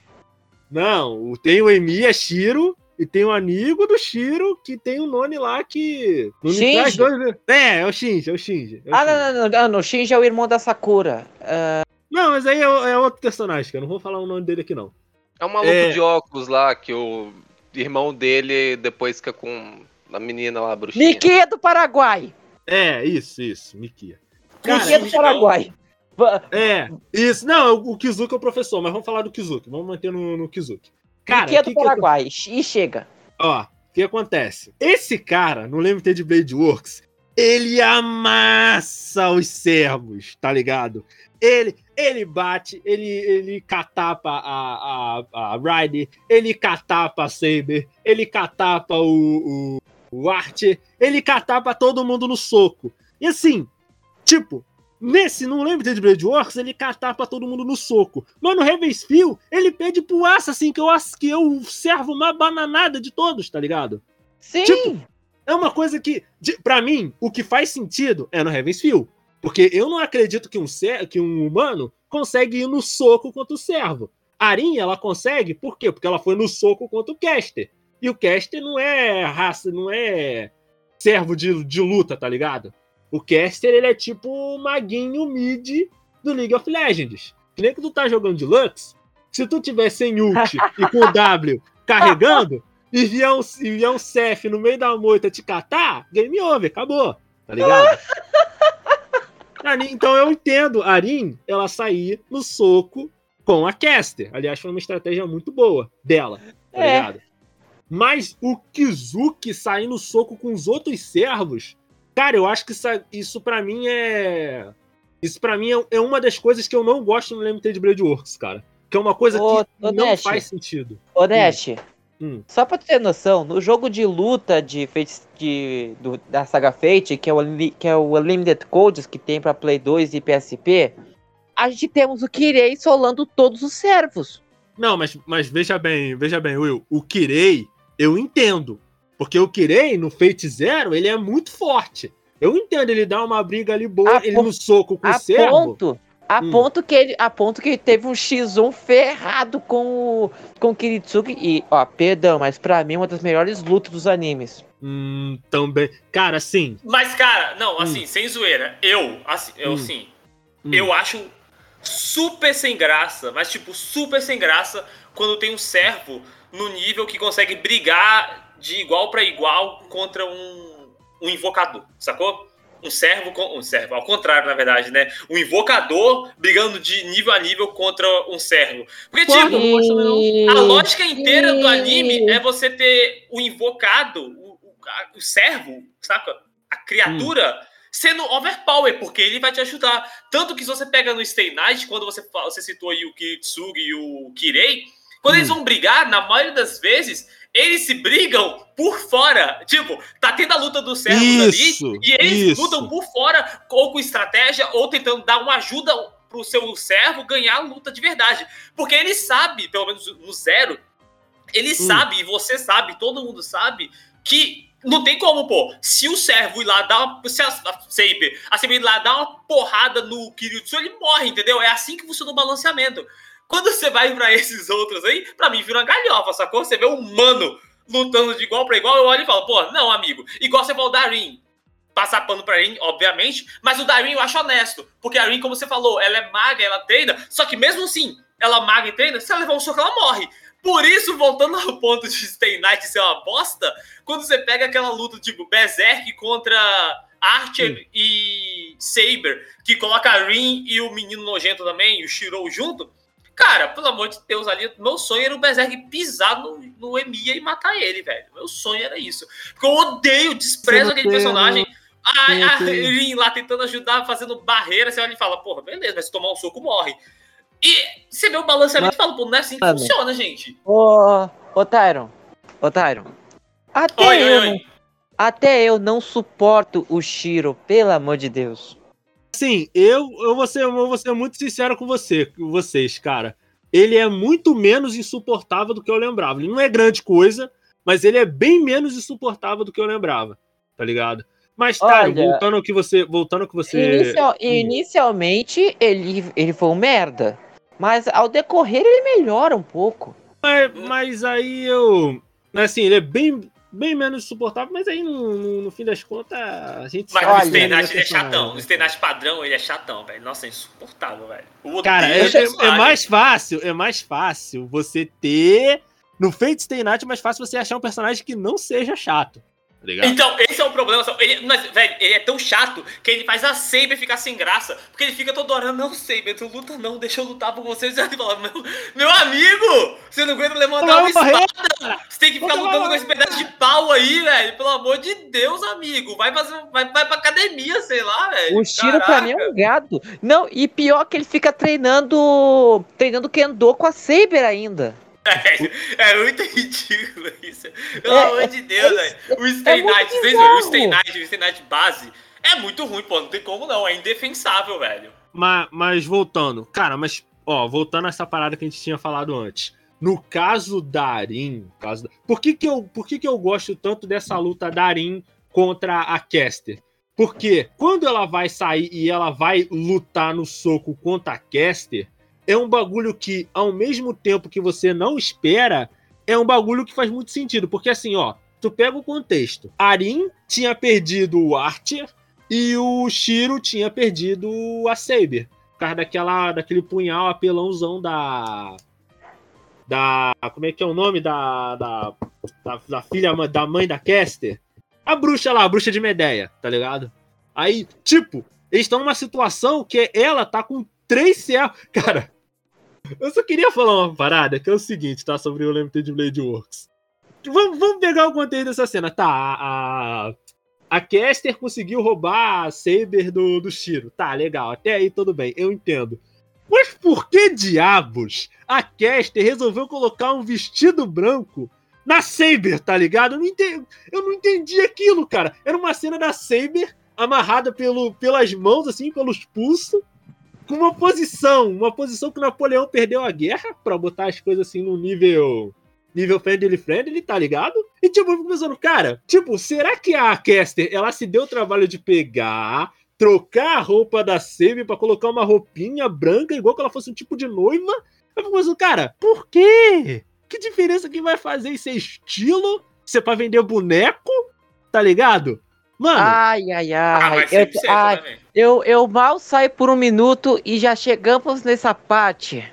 Não, tem o Emiya Shiro e tem um amigo do Shiro que tem um nome lá que. Shinji? Dois... É, é o Shinji, é o Shinji. É o ah, Shinji. Não, não, não, não, O Shinji é o irmão da Sakura. Uh... Não, mas aí é, é, outro personagem, que eu não vou falar o nome dele aqui, não. É um maluco é... de óculos lá, que o irmão dele depois fica com a menina lá, a bruxinha. Miquia do Paraguai! É, isso, isso, Miquia. Cara, do Paraguai. É, isso. Não, o Kizuki é o professor, mas vamos falar do Kizuki. Vamos manter no, no Kizuki. Cara, que é do que Paraguai. Que... E chega. Ó, o que acontece? Esse cara, no Limited Blade Works, ele amassa os servos, tá ligado? Ele, ele bate, ele, ele catapa a, a, a Ryder, ele catapa a Saber, ele catapa o, o, o Archer, ele catapa todo mundo no soco. E assim, Tipo, nesse, não lembro de Blade Works, ele catar pra todo mundo no soco. Mas no Ravensfield, ele pede pro Assassin, que eu, que eu servo uma bananada de todos, tá ligado? Sim! Tipo, É uma coisa que, para mim, o que faz sentido é no Heaven's Feel. Porque eu não acredito que um, ser, que um humano consegue ir no soco contra o servo. A Arin, ela consegue, por quê? Porque ela foi no soco contra o Caster. E o Caster não é raça, não é servo de, de luta, tá ligado? O Caster, ele é tipo o maguinho mid do League of Legends. Que nem que tu tá jogando de Lux, se tu tiver sem ult e com o W carregando, e vier um, e vier um Cef no meio da moita te catar, game over, acabou. Tá ligado? então eu entendo a Arin ela sair no soco com a Caster. Aliás, foi uma estratégia muito boa dela, tá é. ligado? Mas o Kizuki sair no soco com os outros servos, cara, eu acho que isso, isso para mim é. Isso para mim é, é, uma das coisas que eu não gosto no Limited Blade Works, cara. Que é uma coisa ô, que ô, não Dash, faz sentido. Ô, Dash, hum. hum. só pra ter noção, no jogo de luta de, de do, da saga Fate, que é, o, que é o Unlimited Codes que tem pra Play 2 e PSP, a gente temos o Kirei solando todos os servos. Não, mas, mas veja bem, veja bem, Will. O Kirei, eu entendo. Porque o Kirei, no Fate Zero, ele é muito forte. Eu entendo ele dar uma briga ali boa, a ele no soco com o servo. Ponto, a, hum. ponto que ele, a ponto que ele teve um X1 ferrado com o, com o Kiritsuki. E, ó, perdão, mas pra mim é uma das melhores lutas dos animes. Hum, também. Cara, sim. Mas, cara, não, assim, hum. sem zoeira. Eu, assim, eu, hum. sim. Hum. Eu acho super sem graça, mas tipo, super sem graça quando tem um servo no nível que consegue brigar de igual para igual contra um, um invocador, sacou? Um servo, um servo, ao contrário, na verdade, né? Um invocador brigando de nível a nível contra um servo. Porque, tipo, a lógica inteira do anime é você ter o invocado, o, o, o servo, saca? A criatura. Hum sendo overpower, porque ele vai te ajudar. Tanto que se você pega no Stay Night, quando você, você citou aí o Kitsugi e o Kirei, quando hum. eles vão brigar, na maioria das vezes, eles se brigam por fora. Tipo, tá tendo a luta servos isso, ali, e eles isso. lutam por fora, ou com estratégia, ou tentando dar uma ajuda pro seu servo ganhar a luta de verdade. Porque ele sabe, pelo menos no zero, ele hum. sabe, e você sabe, todo mundo sabe, que não tem como, pô. Se o servo ir lá dar uma. Se a, a Saber, a Saber ir lá dar uma porrada no Kiritsu, ele morre, entendeu? É assim que funciona o balanceamento. Quando você vai para esses outros aí, para mim vira uma galhofa, sacou? Você vê um humano lutando de igual para igual, eu olho e falo, pô, não, amigo. Igual você falou, Darin. Passar pano pra Rin, obviamente, mas o Darin eu acho honesto. Porque a Rin, como você falou, ela é maga, ela treina, só que mesmo assim, ela maga e treina, se ela levar um soco, ela morre. Por isso, voltando ao ponto de Stay Night ser uma bosta, quando você pega aquela luta tipo Berserk contra Archer Sim. e Saber, que coloca a Rin e o menino nojento também, o Shirou junto, cara, pelo amor de Deus, ali, meu sonho era o Berserk pisar no, no Emiya e matar ele, velho. Meu sonho era isso. Porque eu odeio, desprezo aquele personagem. A, a Rin lá tentando ajudar, fazendo barreira, você olha e fala, porra, beleza, mas se tomar um soco, morre. E você vê o balanceamento e fala, pô, não é assim que funciona, gente. Ô, ô Tyron, ô Tyron. Até oi, eu, oi, não, até eu não suporto o Shiro, pelo amor de Deus. Sim, eu, eu, vou ser, eu vou ser muito sincero com você, vocês, cara. Ele é muito menos insuportável do que eu lembrava. Ele não é grande coisa, mas ele é bem menos insuportável do que eu lembrava, tá ligado? Mas, tá, voltando ao que você. Voltando ao que você. Inicial, inicialmente, ele, ele foi um merda. Mas ao decorrer ele melhora um pouco. Mas, mas aí eu. Assim, ele é bem, bem menos suportável, mas aí no, no, no fim das contas a gente Mas no Stenat ele é chatão. No Stenat padrão ele é chatão, velho. Nossa, é insuportável, velho. Cara, é, é, mais fácil, é mais fácil você ter. No Fate Stay Night é mais fácil você achar um personagem que não seja chato. Tá então, esse é o problema. Ele, mas, velho, ele é tão chato que ele faz a Saber ficar sem graça. Porque ele fica todo hora, não, Saber, tu luta não, deixa eu lutar por vocês. E ele fala, meu, meu amigo, você não aguenta levantar uma espada. Você tem que ficar lutando com esse pedaço de pau aí, velho. Pelo amor de Deus, amigo. Vai, fazer, vai, vai pra academia, sei lá, velho. O Shiro pra mim é um gado. Não, e pior que ele fica treinando. Treinando Kendo com a Saber ainda. É, é muito ridículo isso. Pelo é, amor de Deus, é, velho. O Stay é Night, vocês viram? O Stay Night, o Stay Night base é muito ruim, pô. Não tem como não. É indefensável, velho. Mas, mas voltando, cara, mas, ó, voltando a essa parada que a gente tinha falado antes. No caso da Arin, caso da... por, que, que, eu, por que, que eu gosto tanto dessa luta da Arin contra a Caster. Porque quando ela vai sair e ela vai lutar no soco contra a Caster, é um bagulho que, ao mesmo tempo que você não espera, é um bagulho que faz muito sentido. Porque assim, ó, tu pega o contexto. Arin tinha perdido o Archer e o Shiro tinha perdido a Saber. Por causa daquela, daquele punhal apelãozão da. Da. Como é que é o nome da. Da, da, da filha da mãe da Caster? A bruxa lá, a bruxa de Medeia, tá ligado? Aí, tipo, eles estão numa situação que ela tá com três céus. Cara, eu só queria falar uma parada que é o seguinte, tá? Sobre o Limited Blade Works. Vamos, vamos pegar o conteúdo dessa cena. Tá, a, a Caster conseguiu roubar a Saber do, do Shiro. Tá, legal. Até aí tudo bem, eu entendo. Mas por que diabos a Caster resolveu colocar um vestido branco na Saber, tá ligado? Eu não, entendi, eu não entendi aquilo, cara. Era uma cena da Saber amarrada pelo, pelas mãos, assim, pelos pulsos, com uma posição, uma posição que Napoleão perdeu a guerra, para botar as coisas assim no nível nível friendly friendly, tá ligado? E tipo, eu fico pensando, cara, tipo, será que a Caster, ela se deu o trabalho de pegar, trocar a roupa da Save para colocar uma roupinha branca, igual que ela fosse um tipo de noiva? Eu fico pensando, cara, por quê? Que diferença que vai fazer esse estilo? Isso é pra vender boneco? Tá ligado? Mano. Ai, ai, ai. Ah, eu, ai eu, eu mal saio por um minuto e já chegamos nessa parte.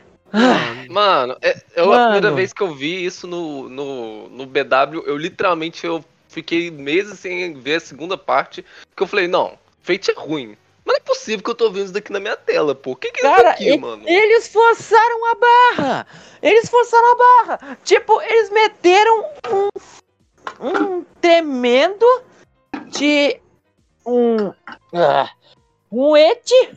Mano, é, eu, Mano. a primeira vez que eu vi isso no, no, no BW, eu literalmente eu fiquei meses sem ver a segunda parte, porque eu falei, não, Fate é ruim. Mas não é possível que eu tô vendo isso daqui na minha tela, pô. O que, que é Cara, isso aqui, mano? Eles forçaram a barra! Eles forçaram a barra! Tipo, eles meteram um, um tremendo de um. Uh, um eti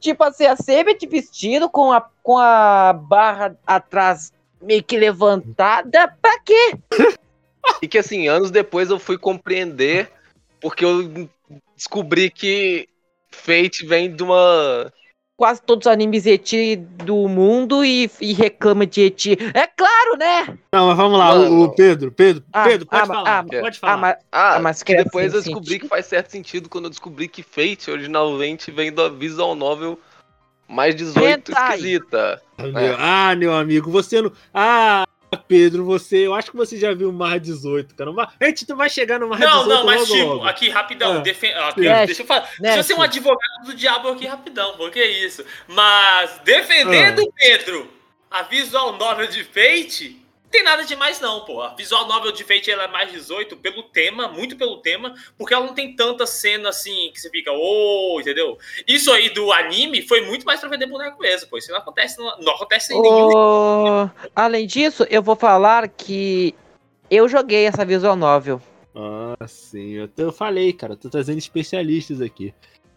Tipo assim, a Sebet vestido com a, com a barra atrás meio que levantada, pra quê? E que assim, anos depois eu fui compreender, porque eu descobri que Fate vem de uma quase todos os animes eti do mundo e, e, reclama de eti. É claro, né? Não, mas vamos lá, o, o, Pedro, Pedro, ah, Pedro, pode ah, falar, ah, pode falar. Ah, mas, ah, ah mas depois eu descobri sentido. que faz certo sentido quando eu descobri que Fate originalmente vem da visual novel mais 18 Hentai. esquisita. É. Ah, meu amigo, você não. Ah, Pedro, você, eu acho que você já viu o Mar 18, cara. A gente vai chegar no Mar não, 18. Não, não, mas logo, tipo, logo. aqui rapidão, ah, defen... aqui, deixa eu falar. Deixa eu ser um advogado do diabo aqui rapidão, porque é isso. Mas defendendo ah. Pedro, a visual novel de Fate tem nada demais não, pô. A visual novel de Fate ela é mais 18 pelo tema, muito pelo tema, porque ela não tem tanta cena assim que você fica, ô, oh, entendeu? Isso aí do anime foi muito mais pra vender boneco mesmo, pô. Isso não acontece, não, não acontece em oh, nenhum. Além disso, eu vou falar que eu joguei essa visual novel. Ah, sim. Eu, eu falei, cara, tô trazendo especialistas aqui.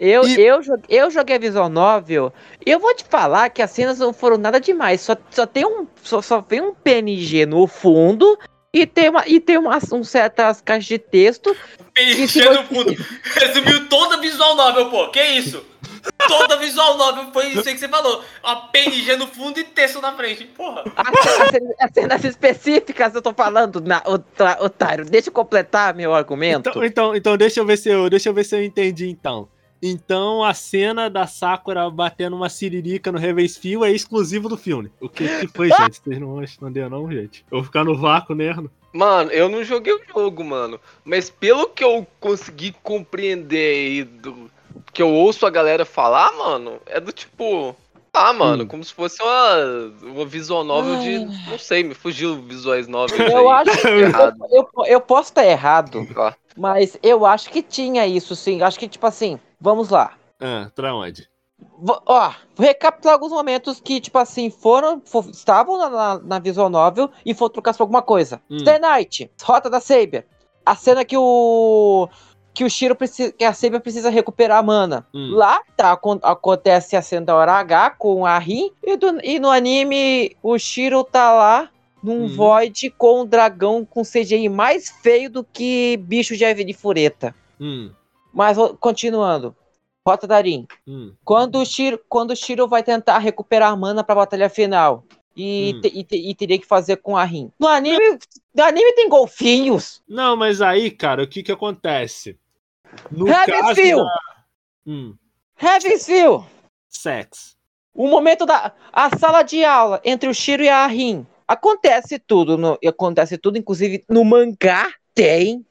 Eu, e... eu, eu joguei a visual novel e eu vou te falar que as cenas não foram nada demais. Só, só tem um só, só tem um PNG no fundo e tem, uma, e tem umas um certas caixas de texto. PNG no fundo. Resumiu toda a visual novel, pô. Que isso? Toda visual novel foi isso aí que você falou. A PNG no fundo e texto na frente. Porra. As, cenas específicas eu tô falando, na, otário. Deixa eu completar meu argumento. Então, então, então deixa, eu ver se eu, deixa eu ver se eu entendi então. Então a cena da Sakura batendo uma siririca no Heaven's Feel é exclusivo do filme. O que, que foi, gente? Vocês não vão responder, não, gente? Eu vou ficar no vácuo, né? Mano, eu não joguei o jogo, mano. Mas pelo que eu consegui compreender e do que eu ouço a galera falar, mano, é do tipo. Ah, mano, hum. como se fosse uma, uma visual novel de. Não sei, me fugiu visuais novels. Eu aí. acho que eu, eu, eu, posso estar errado. Ah. Mas eu acho que tinha isso, sim. Acho que, tipo assim, Vamos lá. Ah, pra onde? Ó, vou recapitular alguns momentos que, tipo assim, foram. For, estavam na, na, na, visual novel e foram trocar por alguma coisa. Hum. Stay Night, Rota da Saber. A cena que o. Que o Shiro precisa. Que a Saber precisa recuperar a mana. Hum. Lá tá, acontece a cena da hora H com a Rin. E, do, e no anime, o Shiro tá lá num hum. Void com um dragão com CGI mais feio do que bicho de ave de fureta. Hum. Mas continuando. Rota Darim. Hum. Quando, o Shiro, quando o Shiro vai tentar recuperar a mana pra batalha final, e, hum. te, e, te, e, teria que fazer com a Rin. No anime, no anime tem golfinhos. Não, mas aí, cara, o que que acontece? No Heavensfield! Da... Hum. Sex. O momento da a sala de aula entre o Shiro e a Rin. Acontece tudo, no, acontece tudo, inclusive no mangá tem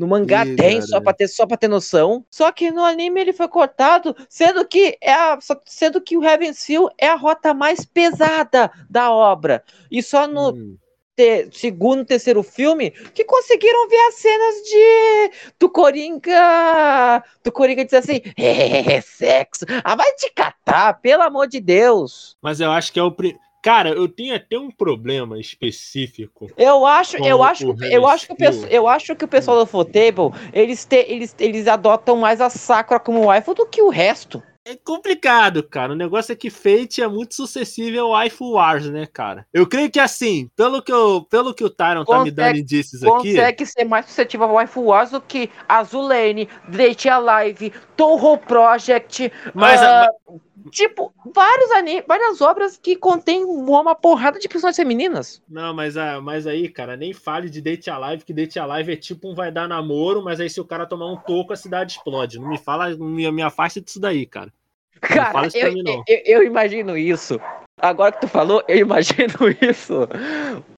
no mangá Ih, tem, só pra, ter, só pra ter noção. Só que no anime ele foi cortado, sendo que, é a, sendo que o Heaven Seal é a rota mais pesada da obra. E só no hum. Te, segundo, terceiro filme que conseguiram ver as cenas de do Coringa. Do Coringa dizer assim: é, sexo. Ah, vai te catar, pelo amor de Deus. Mas eu acho que é o. Cara, eu tenho até um problema específico. Eu acho, eu acho, eu acho que o pessoal, eu acho que o pessoal do Futebol, eles te, eles eles adotam mais a Sakura como waifu do que o resto. É complicado, cara. O negócio é que Fate é muito sucessível ao Waifu Wars, né, cara? Eu creio que assim, pelo que, eu, pelo que o Tyron tá me dando indícios aqui. Consegue ser mais suscetível ao Waifu Wars do que Azulane, Date Alive, Toho Project. Mas, uh, Tipo, vários anime, várias obras que contêm uma porrada de personagens femininas. Não, mas, ah, mas aí, cara, nem fale de Date Alive, que Date Alive é tipo um vai dar namoro, mas aí se o cara tomar um toco, a cidade explode. Não me fala, me, me afaste disso daí, cara. Cara, eu, mim, eu, eu, imagino isso. Agora que tu falou, eu imagino isso.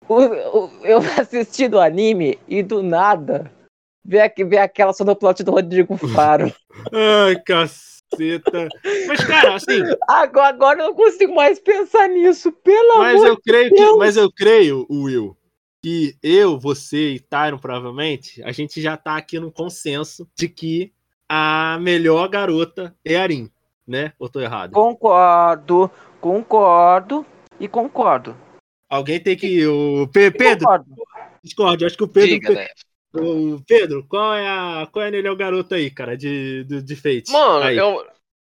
O, o, eu assisti o anime e do nada ver, ver aquela sonoplot do Rodrigo Faro. Ai, cacete caceta. Mas, cara, assim. Agora, agora eu não consigo mais pensar nisso, pelo mas amor eu creio de que, Mas eu creio, Will, que eu, você e Tyron, provavelmente, a gente já tá aqui no consenso de que a melhor garota é a Arin, né? Ou tô errado? Concordo, concordo e concordo. Alguém tem que. O Pedro. Discordo, acho que o Pedro. Diga, né? O Pedro, qual é a qual é a melhor garota aí, cara, de, de, de Fate? Mano, eu,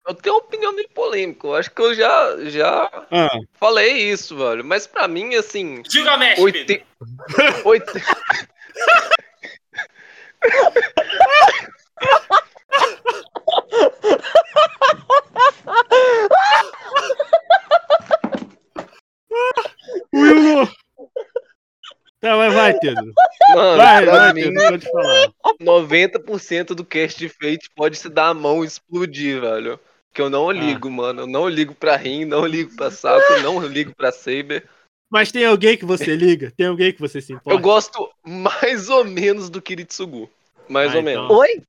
eu tenho uma opinião meio polêmica. Eu acho que eu já, já ah. falei isso, velho. Mas pra mim, assim. Gilgamesh! Oite... Oite... Will, Tá, mas vai, Pedro. Mano, vai, vai, mim, Pedro, pode falar. 90% do cast de Fate pode se dar a mão e explodir, velho. Que eu não ah. ligo, ah. mano. Eu não ligo pra Rin, não ligo pra Saco, não ligo pra Saber. Mas tem alguém que você liga? Tem alguém que você se importa? Eu gosto mais ou menos do Kiritsugu. Mais ah, ou então. menos. Oi?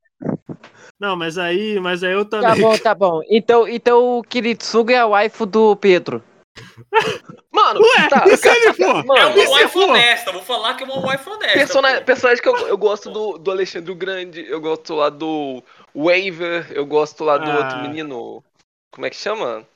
Não, mas aí, mas aí eu também. Tá bom, tá bom. Então, então o Kiritsugu é a waifu do Pedro. Mano, Ué, tá, e se ele for? Mano, é uma wife honesta, vou falar que é uma wife honesta. Personagem, personagem que eu, eu gosto do, do Alexandre o Grande, eu gosto lá do Waver, eu gosto lá do ah. outro menino. Como é que chama?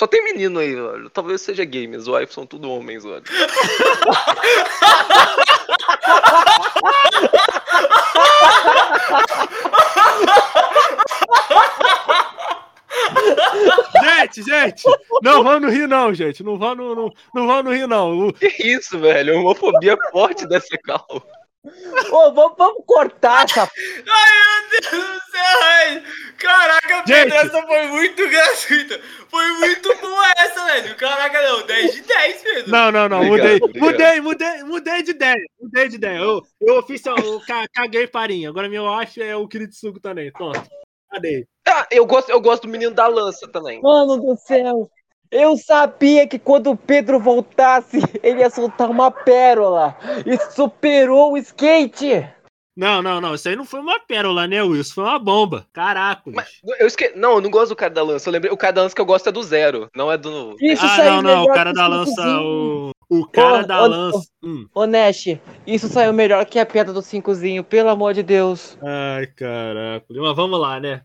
Só tem menino aí, velho. Talvez seja gamers, os wife são tudo homens, velho. gente, gente, não vão no Rio, não, gente. Não vão no, no, não vão no Rio, não. Que isso, velho? Homofobia forte dessa calma. Ô, vamos, vamos cortar essa. Ai, meu Deus do céu, Caraca, Pedro, essa foi muito gratuita. Foi muito boa essa, velho. Caraca, não, 10 de 10, Pedro. Não, não, não, obrigado, mudei, obrigado. mudei, mudei, mudei de ideia. Mudei de ideia. Eu, eu oficial, eu caguei farinha. Agora meu acho é o Kiritsugo também. Pronto. Cadê? Ah, eu gosto, eu gosto do menino da lança também. Mano do céu. Eu sabia que quando o Pedro voltasse, ele ia soltar uma pérola. E superou o skate. Não, não, não. Isso aí não foi uma pérola, né, Wilson? Foi uma bomba. Caraca. Mas eu esque... Não, eu não gosto do cara da lança. Eu lembrei, o cara da lança que eu gosto é do zero, não é do. Isso ah, não, não. O cara da lança. O, o cara da lança. Ô, hum. ô, Nash, isso saiu melhor que a pedra do cincozinho, pelo amor de Deus. Ai, caraca. Mas vamos lá, né?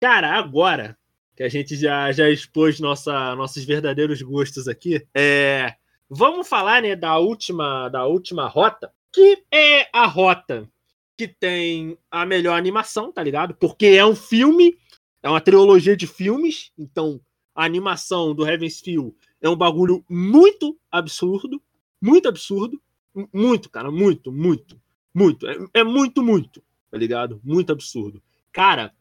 Cara, agora que a gente já, já expôs nossa, nossos verdadeiros gostos aqui, é, vamos falar né, da, última, da última rota, que é a rota que tem a melhor animação, tá ligado? Porque é um filme, é uma trilogia de filmes, então a animação do Heaven's Feel é um bagulho muito absurdo, muito absurdo, muito, cara, muito, muito, muito, é, é muito, muito, tá ligado? Muito absurdo. Cara,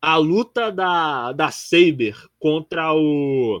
a luta da, da Saber contra o.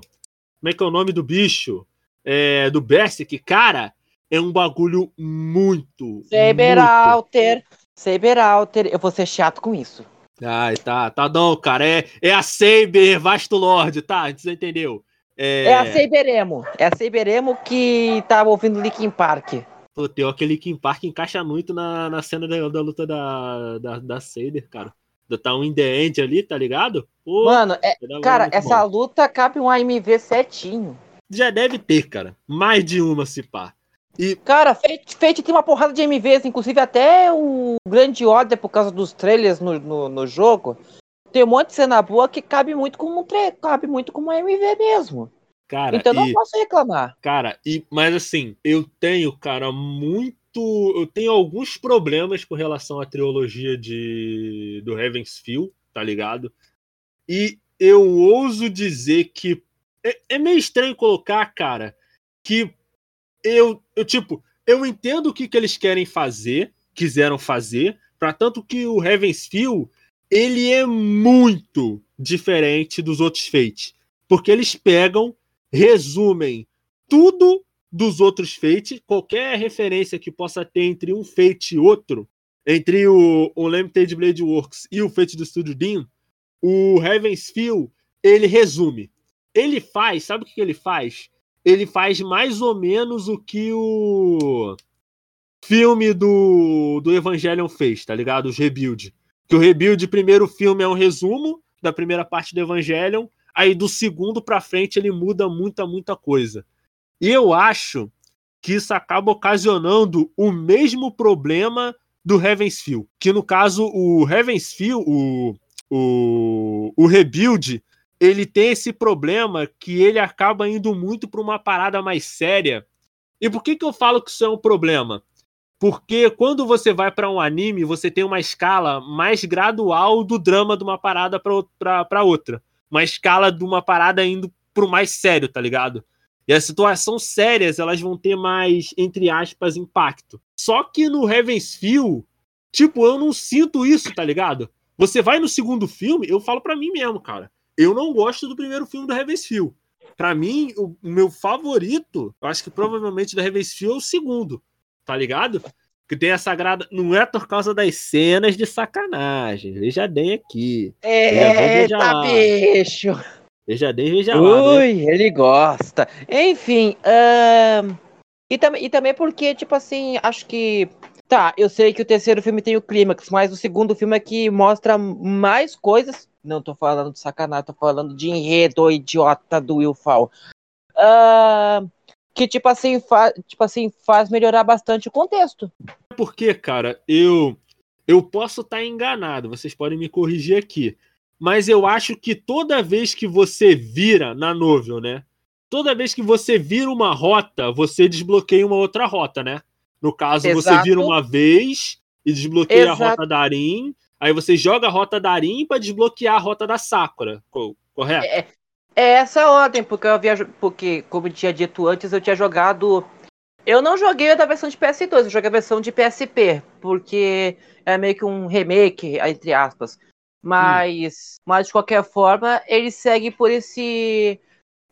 Como é que é o nome do bicho? é, do Berserk, cara, é um bagulho muito. Saber Alter, Saber Alter, eu vou ser chato com isso. Ai, tá, tá não, cara. É, é a Saber Vasto Lord, tá? Você entendeu? É, é a Saberemo. É a Saberemo que tava ouvindo Linkin Park. Pô, tem aquele Linkin Park encaixa muito na, na cena da, da luta da, da, da Saber, cara. Tá um in the end ali, tá ligado? Pô, Mano, é, cara, essa bom. luta cabe um AMV certinho. Já deve ter, cara. Mais de uma, se pá. E... Cara, Fate, Fate tem uma porrada de MVs, inclusive até o Grande Order, por causa dos trailers no, no, no jogo. Tem um monte de cena boa que cabe muito como um tre... cabe muito como um MV mesmo. Cara, então não posso reclamar. Cara, e, mas assim, eu tenho, cara, muito. Eu tenho alguns problemas com relação à trilogia de do Heaven's Feel, tá ligado? E eu ouso dizer que é, é meio estranho colocar, cara, que eu, eu tipo, eu entendo o que, que eles querem fazer, quiseram fazer, para tanto que o Heaven's Feel ele é muito diferente dos outros Fate, porque eles pegam, resumem tudo dos outros Fate, qualquer referência que possa ter entre um Fate e outro, entre o, o Limited Blade Works e o Fate do Studio Dean, o Heaven's Feel, ele resume. Ele faz, sabe o que ele faz? Ele faz mais ou menos o que o filme do, do Evangelion fez, tá ligado? Os Rebuild. Que o Rebuild, primeiro filme, é um resumo da primeira parte do Evangelion, aí do segundo pra frente ele muda muita, muita coisa. E eu acho que isso acaba ocasionando o mesmo problema do Heaven's Feel. Que no caso, o Heaven's Feel, o, o, o Rebuild, ele tem esse problema que ele acaba indo muito para uma parada mais séria. E por que, que eu falo que isso é um problema? Porque quando você vai para um anime, você tem uma escala mais gradual do drama de uma parada para outra. Uma escala de uma parada indo pro mais sério, tá ligado? E as situações sérias, elas vão ter mais, entre aspas, impacto. Só que no Heaven's Feel, tipo, eu não sinto isso, tá ligado? Você vai no segundo filme, eu falo para mim mesmo, cara. Eu não gosto do primeiro filme do Heaven's Feel. Pra mim, o meu favorito, eu acho que provavelmente do Feel é o segundo tá ligado? Que tem a sagrada. Não é por causa das cenas de sacanagem. Veja bem aqui. Eita, bicho! Veja bem, veja Ui, lá. Ui, né? ele gosta. Enfim, uh... e, tam e também porque, tipo assim, acho que. Tá, eu sei que o terceiro filme tem o clímax, mas o segundo filme é que mostra mais coisas. Não tô falando de sacanagem, tô falando de enredo idiota do Will Fall. Uh, que tipo assim, tipo assim faz melhorar bastante o contexto. Porque, cara, eu eu posso estar tá enganado, vocês podem me corrigir aqui, mas eu acho que toda vez que você vira na novel, né? Toda vez que você vira uma rota, você desbloqueia uma outra rota, né? No caso, Exato. você vira uma vez e desbloqueia Exato. a rota da Arin, aí você joga a rota da Arin para desbloquear a rota da Sakura, correto? É, é essa ordem, porque eu havia. Porque, como eu tinha dito antes, eu tinha jogado. Eu não joguei a da versão de PS2, eu joguei a versão de PSP, porque é meio que um remake, entre aspas. Mas, hum. mas de qualquer forma, ele segue por esse.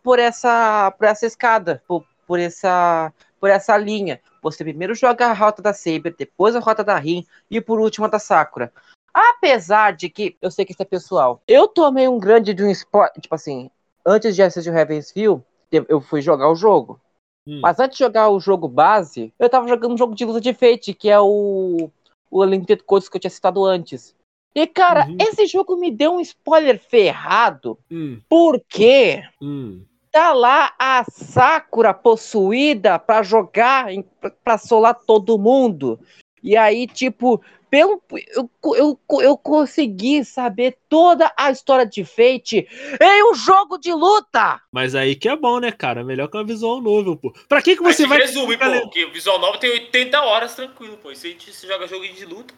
por essa. por essa escada, por, por essa. por essa linha. Você primeiro joga a rota da Saber, depois a rota da Rin e por último a da Sakura. Apesar de que, eu sei que isso é pessoal, eu tomei um grande de um spoiler, tipo assim, antes de assistir o Feel, eu fui jogar o jogo. Hum. Mas antes de jogar o jogo base, eu tava jogando um jogo de luta de Fate, que é o, o Limited Codes que eu tinha citado antes. E, cara, uhum. esse jogo me deu um spoiler ferrado, hum. porque hum. tá lá a Sakura possuída pra jogar, pra solar todo mundo. E aí, tipo, pelo, eu, eu, eu consegui saber toda a história de Fate em um jogo de luta. Mas aí que é bom, né, cara? Melhor que uma visual novel, pô. Pra que que você vai... Resume, pô, porque o visual novel tem 80 horas tranquilo, pô. Se você joga jogo de luta,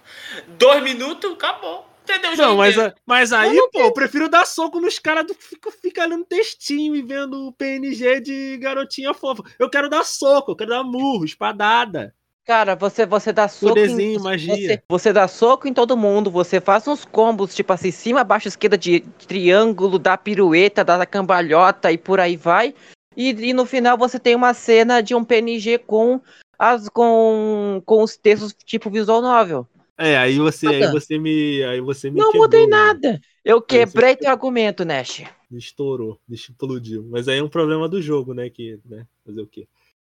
dois minutos, acabou. Entendeu? Não, mas, mas aí, pô, eu prefiro dar soco nos caras do que fica, fica lendo textinho e vendo o PNG de garotinha fofa. Eu quero dar soco, eu quero dar murro, espadada. Cara, você, você dá soco. Em, magia. Você, você, dá soco em todo mundo, você faz uns combos, tipo assim, cima, baixo, esquerda, de triângulo, dá pirueta, dá cambalhota e por aí vai. E, e no final você tem uma cena de um PNG com, as, com, com os textos tipo visual novel. É, aí você, aí você me. Aí você me Não quebrou, mudei nada. Né? Eu quebrei teu argumento, Nash. Estourou, explodiu. Mas aí é um problema do jogo, né? Que, né? Fazer o quê?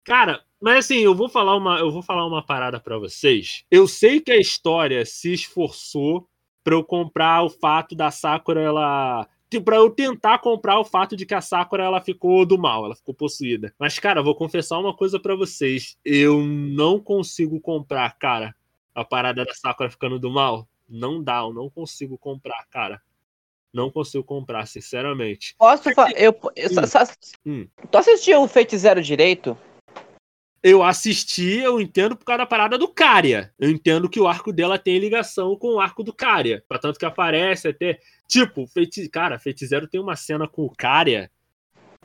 Cara, mas assim, eu vou falar uma, eu vou falar uma parada para vocês. Eu sei que a história se esforçou para eu comprar o fato da Sakura ela para eu tentar comprar o fato de que a Sakura ela ficou do mal, ela ficou possuída. Mas cara, vou confessar uma coisa para vocês, eu não consigo comprar, cara, a parada da Sakura ficando do mal. Não dá, eu não consigo comprar, cara. Não consigo comprar, sinceramente. Posso falar? Eu, eu, hum. hum. Tu assistiu o Fate Zero direito? Eu assisti, eu entendo por causa da parada do Cária. Eu entendo que o arco dela tem ligação com o arco do Cária. Pra tanto que aparece até. Tipo, Feiti... cara, Feiticeiro tem uma cena com o Cária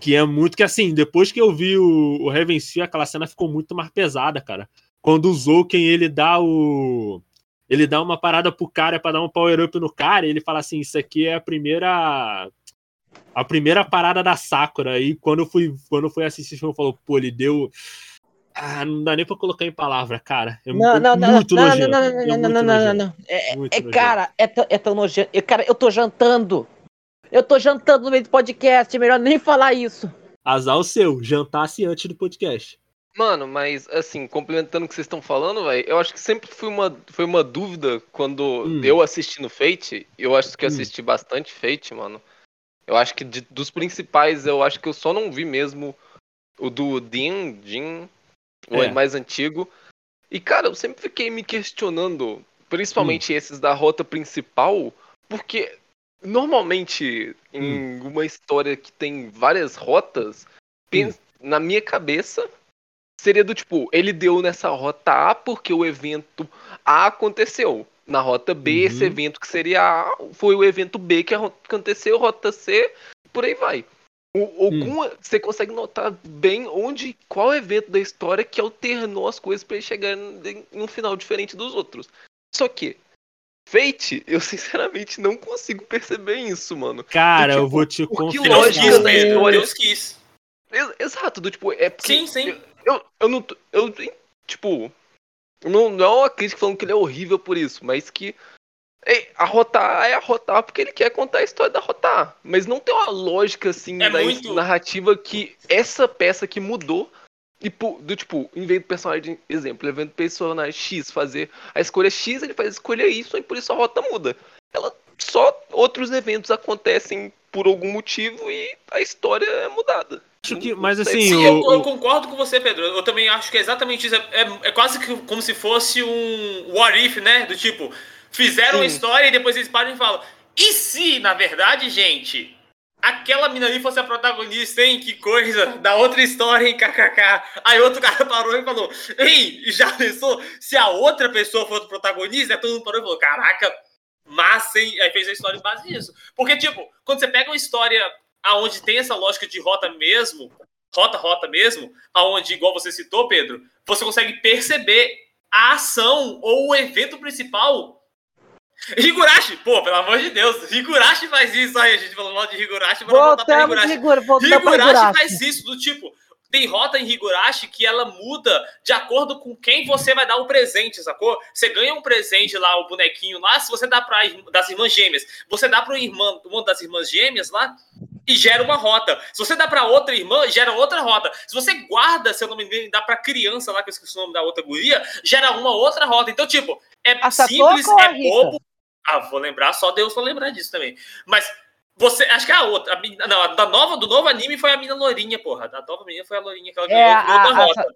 que é muito que assim, depois que eu vi o, o aquela cena ficou muito mais pesada, cara. Quando o Zouken ele dá o. Ele dá uma parada pro cara para dar um power up no e ele fala assim: Isso aqui é a primeira. A primeira parada da Sakura. E quando eu fui, quando eu fui assistir, eu falou, pô, ele deu ah, não dá nem pra colocar em palavra, cara. É não, não, não, muito não, nojento. Não, não, não, é não, não, não, não, É, é cara, é, é tão nojento. Eu, cara, eu tô jantando. Eu tô jantando no meio do podcast, é melhor nem falar isso. Azar o seu, jantasse antes do podcast. Mano, mas assim, complementando o que vocês estão falando, velho, eu acho que sempre foi uma, foi uma dúvida quando hum. eu assisti no Fate. Eu acho que eu hum. assisti hum. bastante Fate, mano. Eu acho que de, dos principais, eu acho que eu só não vi mesmo o do Dean, Jin, o é. mais antigo. E, cara, eu sempre fiquei me questionando, principalmente hum. esses da rota principal, porque normalmente em hum. uma história que tem várias rotas, hum. na minha cabeça seria do tipo, ele deu nessa rota A porque o evento A aconteceu. Na rota B, uhum. esse evento que seria A foi o evento B que aconteceu, rota C, por aí vai. O, hum. você consegue notar bem onde, qual evento da história que alternou as coisas para ele chegar em um final diferente dos outros. Só que, Fate, eu sinceramente não consigo perceber isso, mano. Cara, tipo, eu vou te confessar. Que lógica da história. Deus quis. Exato, do tipo, é porque. Sim, sim. Eu, eu, eu não. Eu, tipo. Não, não é uma crítica falando que ele é horrível por isso, mas que a rota A é a rota A porque ele quer contar a história da rota A. Mas não tem uma lógica, assim, é da muito... narrativa que essa peça que mudou. E do tipo, em vez do personagem, exemplo, em vez do personagem X fazer a escolha X, ele faz a escolha Y e por isso a rota muda. Ela só outros eventos acontecem por algum motivo e a história é mudada. Acho que, mas assim. Sim, eu, eu, concordo com você, Pedro. Eu também acho que é exatamente isso. É, é, é quase que como se fosse um what if, né? Do tipo, Fizeram Sim. a história e depois eles param e falam: e se, na verdade, gente, aquela mina ali fosse a protagonista, hein? Que coisa, da outra história, hein? KKK. Aí outro cara parou e falou: Ei, já pensou? Se a outra pessoa for o protagonista, todo mundo parou e falou: Caraca, massa, hein? Aí fez a história em base nisso. Porque, tipo, quando você pega uma história aonde tem essa lógica de rota mesmo, rota, rota mesmo, aonde, igual você citou, Pedro, você consegue perceber a ação ou o evento principal Higurashi, pô, pelo amor de Deus, Higurashi faz isso aí, a gente falou mal de Higurashi, mas voltar pra Higurashi. Higur, Higurashi, Higurashi faz isso, do tipo, tem rota em Higurashi que ela muda de acordo com quem você vai dar o presente, sacou? Você ganha um presente lá, o bonequinho lá, se você dá para das irmãs gêmeas, você dá para irmã, uma das irmãs gêmeas lá e gera uma rota. Se você dá para outra irmã, gera outra rota. Se você guarda, se eu não me engano, dá para criança lá, que eu esqueci o nome da outra guria, gera uma outra rota. Então, tipo, é Essa simples, é bobo, ah, vou lembrar, só Deus vai lembrar disso também. Mas você, acho que é a outra, a, não, a da nova, do novo anime foi a mina lourinha, porra. A da nova menina foi a lourinha que ela é, a, rota.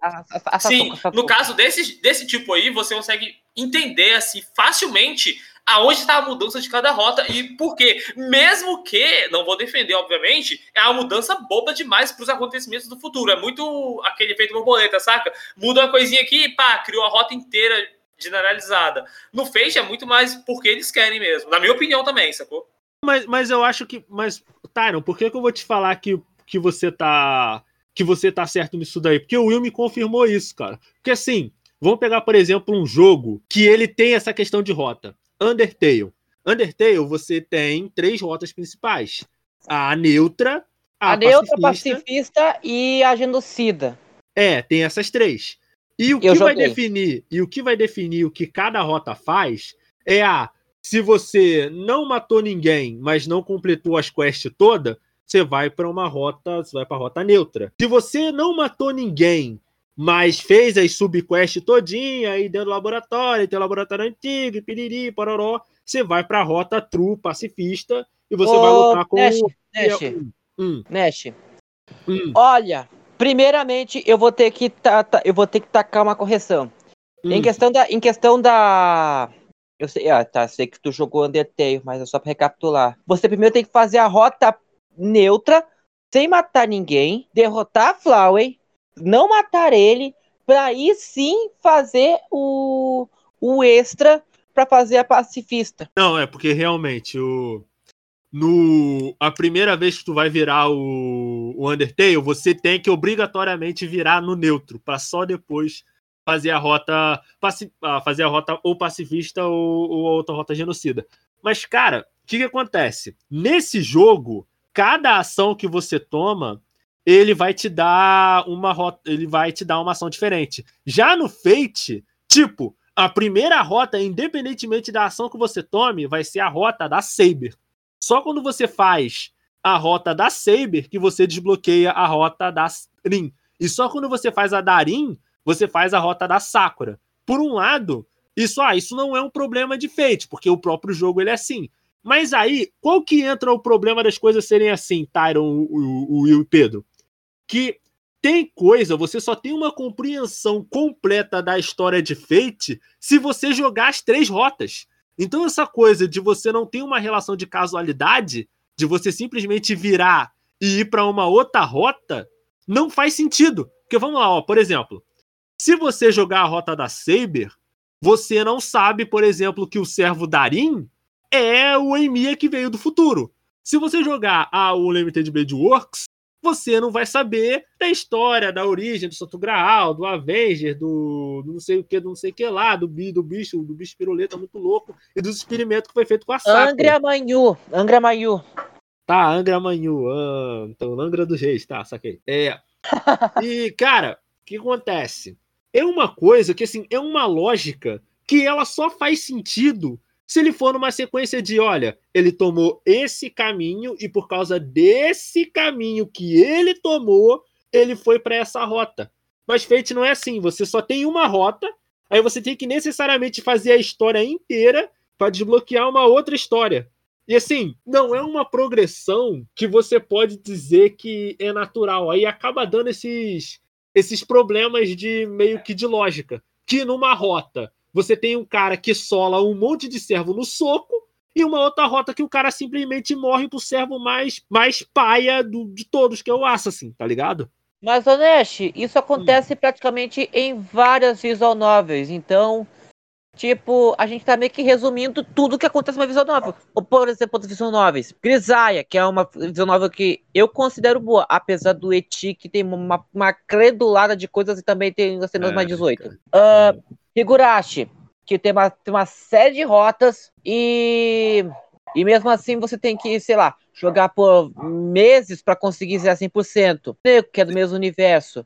A, Sim, no caso desse, desse tipo aí, você consegue entender assim facilmente aonde está a mudança de cada rota e por quê. Mesmo que, não vou defender, obviamente, é uma mudança boba demais para os acontecimentos do futuro. É muito aquele efeito borboleta, saca? Muda uma coisinha aqui, pá, criou a rota inteira generalizada. No Fate é muito mais porque eles querem mesmo. Na minha opinião também, sacou? Mas, mas eu acho que. Mas, Tyron, por que, que eu vou te falar que, que você tá. Que você tá certo nisso daí? Porque o Will me confirmou isso, cara. Porque assim, vamos pegar, por exemplo, um jogo que ele tem essa questão de rota. Undertale. Undertale, você tem três rotas principais: a neutra, a, a neutra, pacifista, pacifista e a genocida. É, tem essas três. E o que vai definir, e o que vai definir o que cada rota faz é a se você não matou ninguém, mas não completou as quests toda, você vai para uma rota, você vai para rota neutra. Se você não matou ninguém, mas fez as subquests todinha aí dentro do laboratório, tem o laboratório antigo, piriri, pororó, você vai para a rota true pacifista e você Ô, vai lutar com Nash, o Nash, hum. Nash. Hum. Olha, primeiramente eu vou ter que eu vou ter que tacar uma correção. Hum. Em questão da em questão da eu sei, ah, tá, sei que tu jogou Undertale, mas é só para recapitular. Você primeiro tem que fazer a rota neutra, sem matar ninguém, derrotar a Flowey, não matar ele, para aí sim fazer o, o extra para fazer a pacifista. Não, é porque realmente o no a primeira vez que tu vai virar o, o Undertale, você tem que obrigatoriamente virar no neutro, para só depois fazer a rota fazer a rota ou pacifista ou, ou outra rota genocida. Mas cara, o que, que acontece? Nesse jogo, cada ação que você toma, ele vai te dar uma rota, ele vai te dar uma ação diferente. Já no Fate, tipo, a primeira rota, independentemente da ação que você tome, vai ser a rota da Saber. Só quando você faz a rota da Saber que você desbloqueia a rota da Rin. E só quando você faz a Darin, você faz a rota da Sakura. Por um lado, isso, ah, isso não é um problema de Fate, porque o próprio jogo ele é assim. Mas aí, qual que entra o problema das coisas serem assim, Tyron, o Will e Pedro? Que tem coisa, você só tem uma compreensão completa da história de Fate se você jogar as três rotas. Então, essa coisa de você não ter uma relação de casualidade, de você simplesmente virar e ir para uma outra rota, não faz sentido. Porque vamos lá, ó, por exemplo, se você jogar a rota da Saber, você não sabe, por exemplo, que o servo Darin é o Emia que veio do futuro. Se você jogar a o Limited Blade Works, você não vai saber da história, da origem do Santo Graal, do Avenger, do, do não sei o que, do não sei o que lá, do, do bicho, do bicho piruleta muito louco e dos experimentos que foi feito com a Sakura. Angra Manhu, Angra Manhu. Tá, Angra Manhu, ah, então Angra dos Reis, tá, saquei. É. E, cara, o que acontece? É uma coisa que, assim, é uma lógica que ela só faz sentido se ele for numa sequência de, olha, ele tomou esse caminho e por causa desse caminho que ele tomou, ele foi para essa rota. Mas Fate não é assim, você só tem uma rota, aí você tem que necessariamente fazer a história inteira para desbloquear uma outra história. E assim, não é uma progressão que você pode dizer que é natural. Aí acaba dando esses esses problemas de meio que de lógica, que numa rota você tem um cara que sola um monte de servo no soco e uma outra rota que o cara simplesmente morre pro servo mais, mais paia do, de todos, que é o Assassin, tá ligado? Mas, Onesh, isso acontece hum. praticamente em várias visual novels, então, tipo, a gente tá meio que resumindo tudo que acontece numa visual novel. Ou, por exemplo, outras visual novels. Grisaia, que é uma visual novel que eu considero boa, apesar do Eti, que tem uma, uma credulada de coisas e também tem as cenas é, mais 18. Uh, Higurashi, que tem uma, tem uma série de rotas e, e mesmo assim você tem que, sei lá, jogar por meses para conseguir ser 100%, que é do mesmo universo.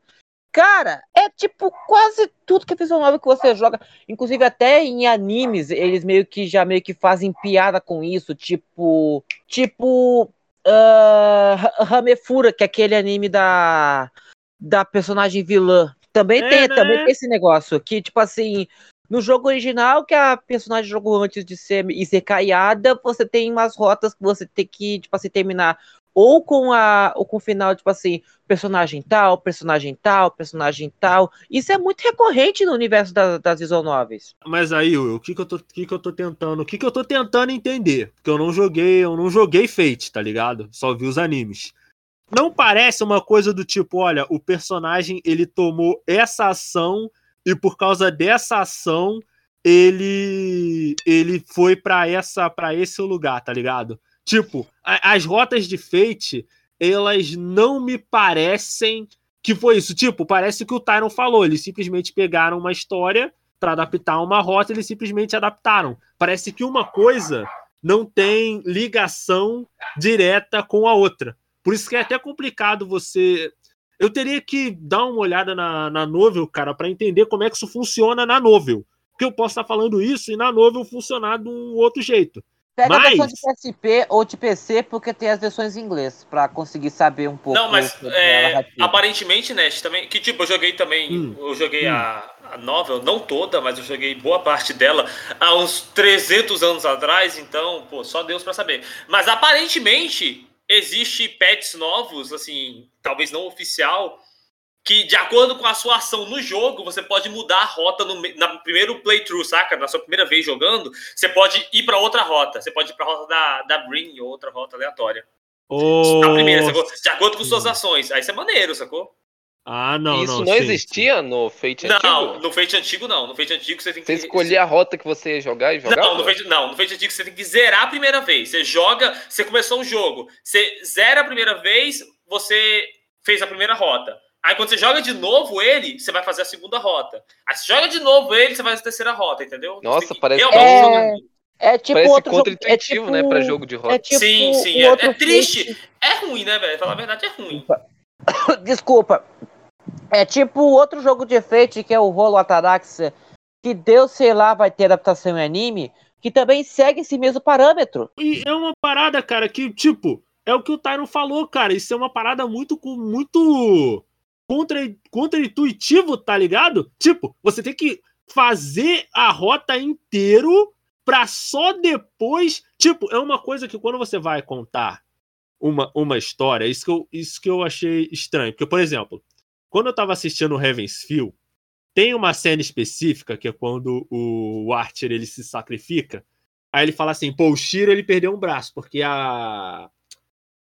Cara, é tipo quase tudo que é visual novel que você joga, inclusive até em animes, eles meio que já meio que fazem piada com isso, tipo, tipo uh, Hamefura, que é aquele anime da da personagem vilã, também é, tem, né? também tem esse negócio que, tipo assim, no jogo original, que a personagem jogou antes de ser e ser caiada, você tem umas rotas que você tem que, tipo assim, terminar ou com a ou com o final, tipo assim, personagem tal, personagem tal, personagem tal. Isso é muito recorrente no universo das, das visual novels. Mas aí, o que que eu tô, que que eu tô tentando, o que que eu tô tentando entender? Porque eu não joguei, eu não joguei Fate, tá ligado? Só vi os animes não parece uma coisa do tipo, olha, o personagem ele tomou essa ação e por causa dessa ação ele ele foi para essa para esse lugar, tá ligado? Tipo, a, as rotas de Fate, elas não me parecem que foi isso. Tipo, parece que o Tyron falou, eles simplesmente pegaram uma história para adaptar uma rota, eles simplesmente adaptaram. Parece que uma coisa não tem ligação direta com a outra. Por isso que é até complicado você. Eu teria que dar uma olhada na, na novel, cara, para entender como é que isso funciona na novel. Porque eu posso estar falando isso e na novel funcionar de um outro jeito. Pega mas... a versão de PSP ou de PC, porque tem as versões em inglês, para conseguir saber um pouco. Não, mas é, aparentemente, Nest, também. Que tipo, eu joguei também. Hum. Eu joguei hum. a, a novel, não toda, mas eu joguei boa parte dela há uns 300 anos atrás, então, pô, só Deus para saber. Mas aparentemente existe pets novos, assim, talvez não oficial, que de acordo com a sua ação no jogo, você pode mudar a rota no na primeiro playthrough, saca? Na sua primeira vez jogando, você pode ir para outra rota. Você pode ir para a rota da, da Brin ou outra rota aleatória. Oh. Na primeira, sacou? De acordo com suas ações. Aí isso é maneiro, sacou? Ah, não, Isso não, não, existia no Fate não, antigo? Não, no Fate antigo não. No Fate antigo você tem que... Você escolher a rota que você ia jogar e jogar? Não, no Fate, não, no Fate antigo você tem que zerar a primeira vez. Você joga, você começou um jogo, você zera a primeira vez, você fez a primeira rota. Aí quando você joga de novo ele, você vai fazer a segunda rota. Aí você joga de novo ele, você faz a terceira rota, entendeu? Nossa, parece é... É tipo Parece outro contra-intuitivo, jogo, é tipo, né, pra jogo de rota. É tipo sim, sim, é, é, triste. É ruim, né, velho? Falar a verdade, é ruim. Desculpa. É tipo outro jogo de Fate, que é o Rolo Ataraxia, que Deus, sei lá, vai ter adaptação em anime, que também segue esse mesmo parâmetro. E é uma parada, cara, que, tipo, é o que o Tyron falou, cara. Isso é uma parada muito, muito contra, contra-intuitivo, tá ligado? Tipo, você tem que fazer a rota inteiro pra só depois. Tipo, é uma coisa que quando você vai contar uma, uma história, isso que, eu, isso que eu achei estranho. Porque, por exemplo, quando eu tava assistindo Heaven's Feel, tem uma cena específica que é quando o Archer ele se sacrifica. Aí ele fala assim: pô, o Shiro ele perdeu um braço, porque a.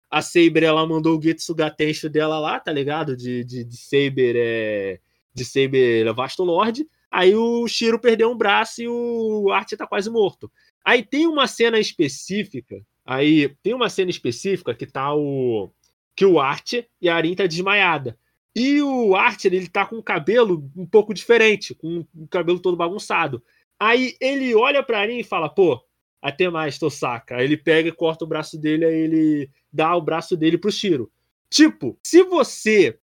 A Saber ela mandou o Getsu Gatensho dela lá, tá ligado? De, de, de Saber é. De Saber Vasto Lord. Aí o Shiro perdeu um braço e o Archer tá quase morto. Aí tem uma cena específica. Aí tem uma cena específica que tá o. Que o Archer e a Arin tá desmaiada. E o Archer, ele tá com o cabelo um pouco diferente, com o cabelo todo bagunçado. Aí ele olha pra Arin e fala, pô, até mais, tô saca. Aí ele pega e corta o braço dele, aí ele dá o braço dele pro Shiro. Tipo, se você.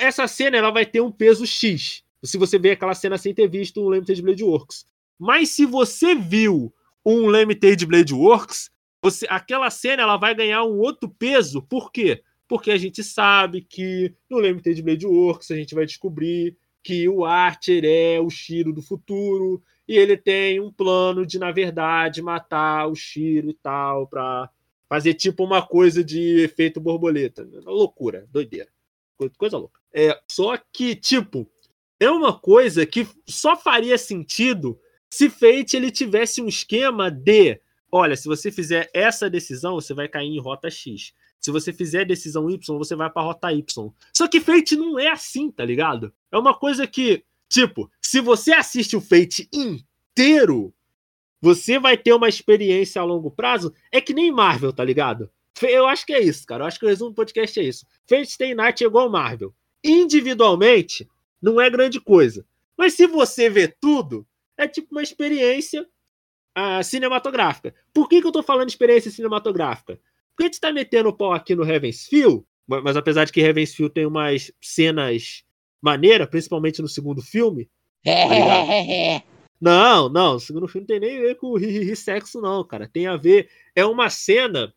Essa cena ela vai ter um peso X. Se você vê aquela cena sem ter visto um Limited Blade Works. Mas se você viu um Limited Blade Works, você, aquela cena ela vai ganhar um outro peso. Por quê? Porque a gente sabe que no Limited Blade Works a gente vai descobrir que o Archer é o Shiro do futuro e ele tem um plano de, na verdade, matar o Shiro e tal, pra fazer tipo uma coisa de efeito borboleta. Loucura, doideira. Coisa louca. É, só que, tipo, é uma coisa que só faria sentido se Fate ele tivesse um esquema de olha, se você fizer essa decisão, você vai cair em rota X. Se você fizer decisão Y, você vai pra rota Y. Só que Fate não é assim, tá ligado? É uma coisa que, tipo, se você assiste o Fate inteiro, você vai ter uma experiência a longo prazo. É que nem Marvel, tá ligado? Eu acho que é isso, cara. Eu acho que o resumo do podcast é isso. Fate Stay Night é igual Marvel. Individualmente, não é grande coisa. Mas se você vê tudo, é tipo uma experiência uh, cinematográfica. Por que, que eu tô falando de experiência cinematográfica? Gente tá metendo o pau aqui no Heaven's Feel, mas apesar de que Heaven's Feel tem umas cenas maneiras, principalmente no segundo filme. Tá não, não, o segundo filme não tem nem a ver com ri, sexo, não, cara. Tem a ver. É uma cena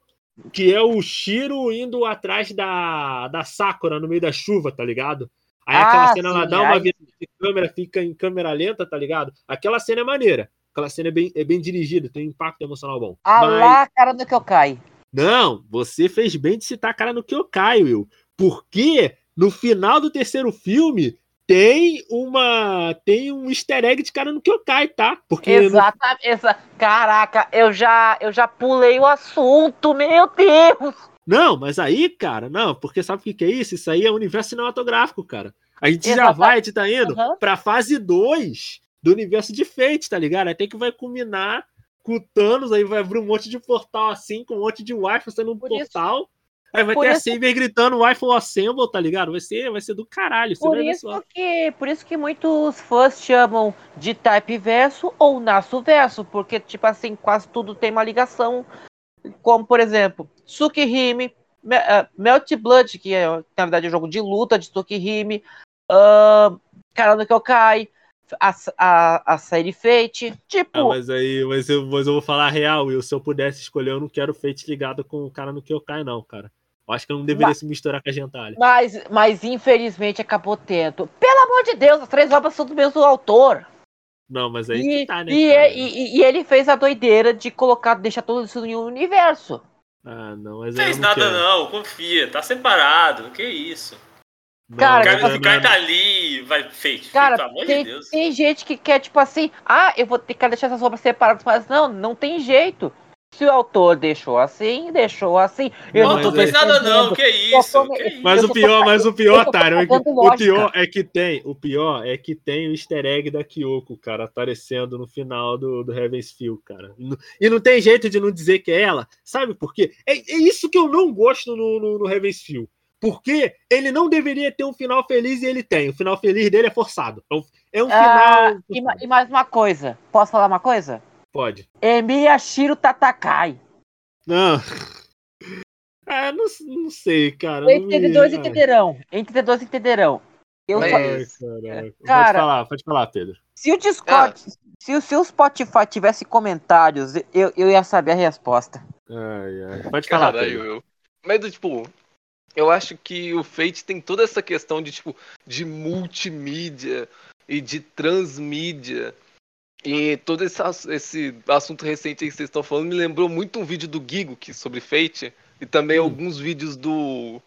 que é o Shiro indo atrás da, da Sakura no meio da chuva, tá ligado? Aí ah, aquela cena sim, ela dá uma virada de câmera, fica em câmera lenta, tá ligado? Aquela cena é maneira. Aquela cena é bem, é bem dirigida, tem um impacto emocional bom. Ah Mas... lá, cara do que eu caio. Não, você fez bem de citar a cara no que eu caio, Will. Porque no final do terceiro filme tem uma tem um easter egg de cara no que eu caio, tá? Porque Exatamente. No... Caraca, eu já eu já pulei o assunto, meu Deus. Não, mas aí, cara, não, porque sabe o que, que é isso? Isso aí é universo cinematográfico, cara. A gente já vai, a gente tá indo uhum. pra fase 2 do universo de Fate, tá ligado? Até que vai culminar com o Thanos, aí vai abrir um monte de portal assim, com um monte de Wi-Fi sendo um por portal. Isso, aí vai ter isso, a Saber gritando Wi-Fi Assemble, tá ligado? Vai ser, vai ser do caralho. Por isso, que, por isso que muitos fãs chamam de Type Verso ou Nasu Verso, porque, tipo assim, quase tudo tem uma ligação. Como, por exemplo, Tsukihime, uh, Melt Blood, que é, na verdade é um jogo de luta, de Tokihime, uh, Cara no Kyokai, a, a, a série Fate, tipo... Ah, mas aí, mas eu, mas eu vou falar a real, Will, se eu pudesse escolher, eu não quero Fate ligado com o cara no Kyokai, não, cara. Eu acho que eu não deveria mas, se misturar com a gentalha. Mas, mas infelizmente acabou tendo. Pelo amor de Deus, as três obras são do mesmo autor. Não, mas aí e, tá, né? E, e, e, ele fez a doideira de colocar, deixar tudo isso em um universo. Ah, não, mas Fez não nada quero. não, confia, tá separado, que isso. Não, cara, o cara, tipo, tá ali, vai feito, cara, feito, pelo tem, de Deus. Tem gente que quer, tipo assim, ah, eu vou ter que deixar essas obras separadas, mas não, não tem jeito. Se o autor deixou assim, deixou assim. Eu não, não tô fez nada não, que isso, tô, que isso. Mas o pior, mas o pior, Tário, é que, o pior é que tem, o pior é que tem o easter egg da Kyoko, cara, aparecendo no final do, do Heaven's Feel, cara. E não tem jeito de não dizer que é ela, sabe por quê? É, é isso que eu não gosto no, no, no Heaven's Feel. Porque ele não deveria ter um final feliz e ele tem. O final feliz dele é forçado. É um ah, final. E, e mais uma coisa. Posso falar uma coisa? Pode. Emiyashiro Tatakai. Não. Ah, não, não sei, cara. Entendedores me... entenderão. Entendedores entenderão. Eu Ai, só... Cara, pode falar, pode falar, Pedro. Se o Discord, ah. se, o Spotify tivesse comentários, eu, eu ia saber a resposta. Ai, ai. Pode falar, Pedro. Eu, eu. Mas, tipo, eu acho que o Fate tem toda essa questão de, tipo, de multimídia e de transmídia. E todo esse, esse assunto recente que vocês estão falando me lembrou muito um vídeo do Gigo que, sobre Fate e também hum. alguns vídeos do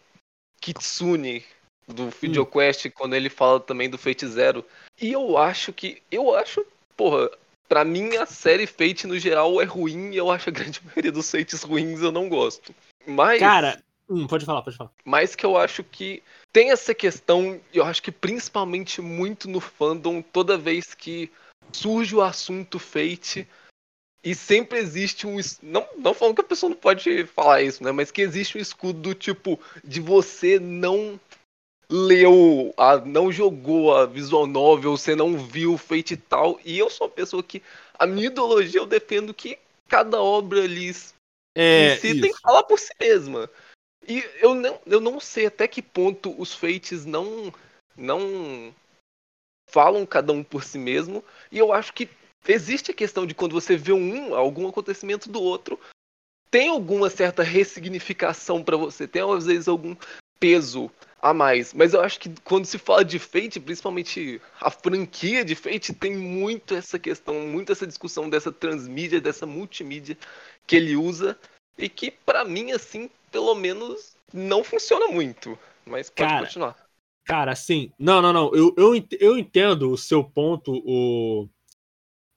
Kitsune do. VideoQuest hum. quando ele fala também do Fate Zero. E eu acho que eu acho, porra, para mim a série Fate no geral é ruim e eu acho a grande maioria dos Fates ruins eu não gosto. Mas Cara, hum, pode falar, pode falar. Mas que eu acho que tem essa questão, eu acho que principalmente muito no fandom, toda vez que surge o assunto Fate e sempre existe um. Não, não falando que a pessoa não pode falar isso, né? Mas que existe um escudo do tipo de você não leu, a, não jogou a visual novel, você não viu Fate e tal. E eu sou uma pessoa que. A minha ideologia eu defendo que cada obra ali é, em si isso. tem que falar por si mesma. E eu não, eu não sei até que ponto os Fates não. não falam cada um por si mesmo. E eu acho que existe a questão de quando você vê um, algum acontecimento do outro, tem alguma certa ressignificação para você, tem às vezes algum peso a mais. Mas eu acho que quando se fala de Fate, principalmente a franquia de Fate, tem muito essa questão, muito essa discussão dessa transmídia, dessa multimídia que ele usa e que para mim assim, pelo menos não funciona muito. Mas pode Cara, continuar. Cara, assim, não, não, não. Eu, eu, eu entendo o seu ponto, o,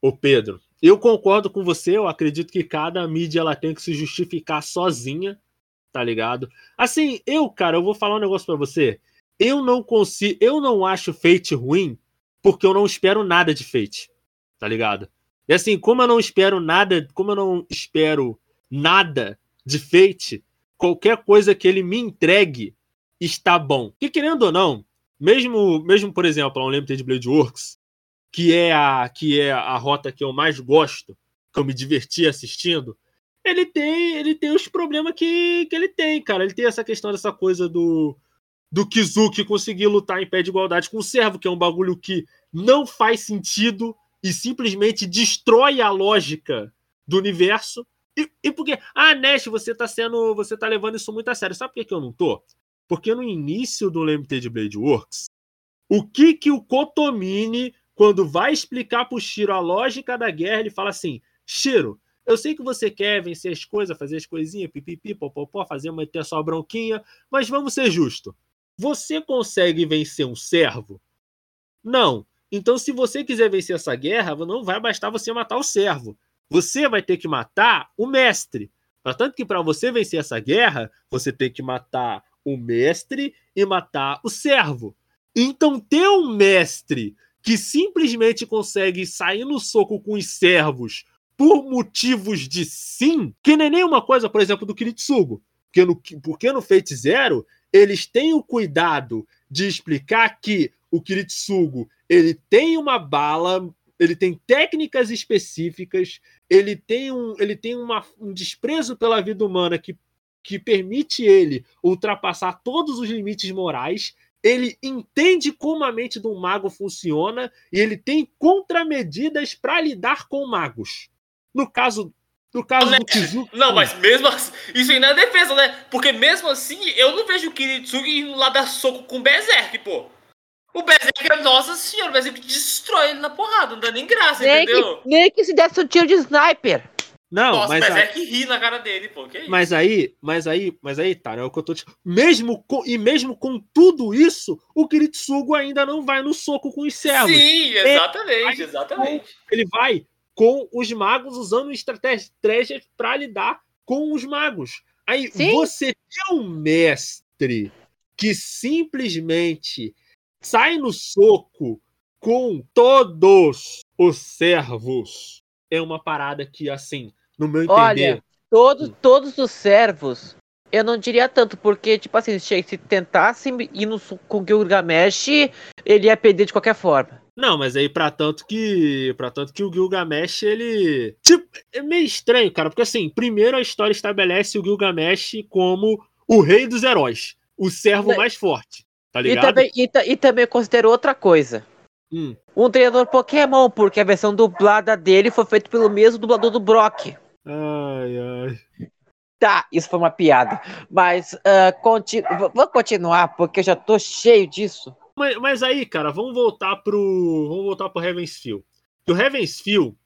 o Pedro. Eu concordo com você, eu acredito que cada mídia ela tem que se justificar sozinha, tá ligado? Assim, eu, cara, eu vou falar um negócio para você. Eu não consigo, eu não acho Fate ruim porque eu não espero nada de Fate, tá ligado? E assim, como eu não espero nada, como eu não espero nada de Fate, qualquer coisa que ele me entregue está bom. Que querendo ou não, mesmo, mesmo por exemplo, a Unlimited Blade Works, que é a que é a rota que eu mais gosto, que eu me diverti assistindo, ele tem ele tem os problemas que, que ele tem, cara. Ele tem essa questão dessa coisa do do Kizuki conseguir lutar em pé de igualdade com o servo, que é um bagulho que não faz sentido e simplesmente destrói a lógica do universo. E, e porque, ah, Nash, você tá sendo. Você tá levando isso muito a sério. Sabe por que, que eu não tô? Porque no início do Limited Blade Works, o que que o Kotomini, quando vai explicar pro Shiro a lógica da guerra, ele fala assim: Shiro, eu sei que você quer vencer as coisas, fazer as coisinhas, pipipi, popopó, fazer uma ter sua bronquinha, mas vamos ser justos. Você consegue vencer um servo? Não. Então, se você quiser vencer essa guerra, não vai bastar você matar o servo. Você vai ter que matar o mestre. Portanto, que para você vencer essa guerra, você tem que matar o mestre e matar o servo. Então, ter um mestre que simplesmente consegue sair no soco com os servos por motivos de sim, que nem nenhuma coisa, por exemplo, do Kiritsugo. Porque no, porque no Fate Zero, eles têm o cuidado de explicar que o Kiritsugo ele tem uma bala, ele tem técnicas específicas, ele tem um, ele tem uma, um desprezo pela vida humana que que permite ele ultrapassar todos os limites morais. Ele entende como a mente do mago funciona e ele tem contramedidas para lidar com magos. No caso no caso do Kizuki. Não, mas mesmo assim, isso ainda é defesa, né? Porque mesmo assim, eu não vejo o Kiritsugi indo lá dar soco com o Berserk, pô. O Berserk, nossa senhora, o Berserk destrói ele na porrada, não dá nem graça, nem entendeu? Que, nem que se desse um tiro de sniper. Não, Nossa, mas o Berserk ri na cara dele, pô. Que mas isso? aí, mas aí, mas aí, tá, é o que eu tô te... mesmo com, e mesmo com tudo isso, o Kiritsugo ainda não vai no soco com os servos. Sim, exatamente, ele, exatamente. Ele vai com os magos usando estratégias para lidar com os magos. Aí Sim. você tem um mestre que simplesmente sai no soco com todos os servos. É uma parada que, assim, no meu entender. Olha, todos, hum. todos os servos, eu não diria tanto, porque, tipo assim, se tentasse ir no, com o Gilgamesh, ele ia perder de qualquer forma. Não, mas aí para tanto que para tanto que o Gilgamesh ele tipo é meio estranho, cara, porque assim, primeiro a história estabelece o Gilgamesh como o rei dos heróis, o servo mais forte, tá ligado? E também, e, e também considerou outra coisa. Hum. Um treinador Pokémon, porque a versão dublada dele foi feita pelo mesmo dublador do Brock. Ai, ai. Tá, isso foi uma piada. Mas uh, continu vou continuar, porque eu já tô cheio disso. Mas, mas, aí, cara, vamos voltar pro. Vamos voltar pro Heavensfield. O Heavensfield,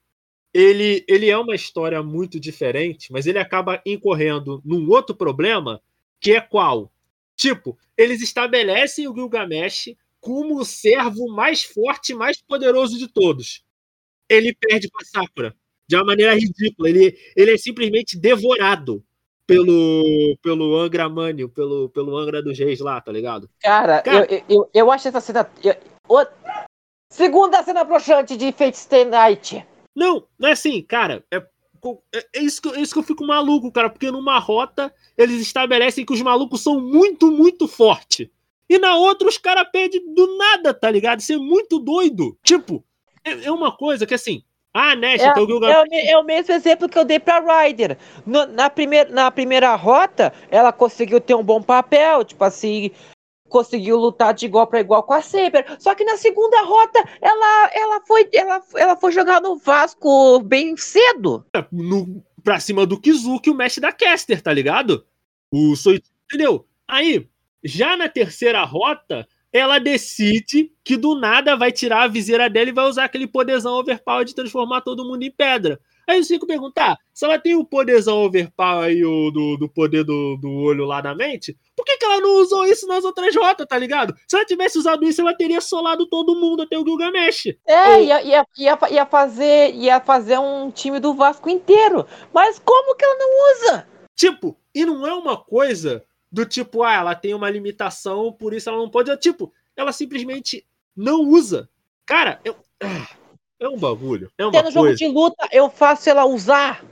ele, ele é uma história muito diferente, mas ele acaba incorrendo num outro problema, que é qual? Tipo, eles estabelecem o Gilgamesh como o servo mais forte e mais poderoso de todos. Ele perde pra Sakura. De uma maneira ridícula. Ele, ele é simplesmente devorado pelo, pelo Angra Mânio, pelo, pelo Angra dos Reis lá, tá ligado? Cara, Cara eu, eu, eu acho essa cena. Eu, segunda cena broxante de Fate Stay Night. Não, não é assim, cara. É, é, é, isso que, é isso que eu fico maluco, cara, porque numa rota eles estabelecem que os malucos são muito, muito fortes. E na outra os caras perdem do nada, tá ligado? Isso é muito doido. Tipo, é, é uma coisa que assim, ah, Nash, é, então o Gilgamesh... é, é, o mesmo exemplo que eu dei pra Ryder. No, na, primeira, na primeira rota, ela conseguiu ter um bom papel, tipo assim, conseguiu lutar de igual para igual com a Saber. Só que na segunda rota, ela, ela, foi, ela, ela foi jogar no Vasco bem cedo. É, no, pra cima do Kizuki, o mestre da Caster, tá ligado? O Soichi, entendeu? Aí, já na terceira rota, ela decide que do nada vai tirar a viseira dela e vai usar aquele poderzão overpower de transformar todo mundo em pedra. Aí eu fico perguntar, se ela tem o poderzão overpower aí o, do, do poder do, do olho lá na mente, por que, que ela não usou isso nas outras rotas, tá ligado? Se ela tivesse usado isso, ela teria solado todo mundo até o Gilgamesh. É, Ou... ia, ia, ia, ia, fazer, ia fazer um time do Vasco inteiro. Mas como que ela não usa? Tipo, e não é uma coisa do tipo, ah, ela tem uma limitação, por isso ela não pode. Tipo, ela simplesmente não usa. Cara, eu, ah, é um bagulho. É uma no jogo de luta, eu faço ela usar.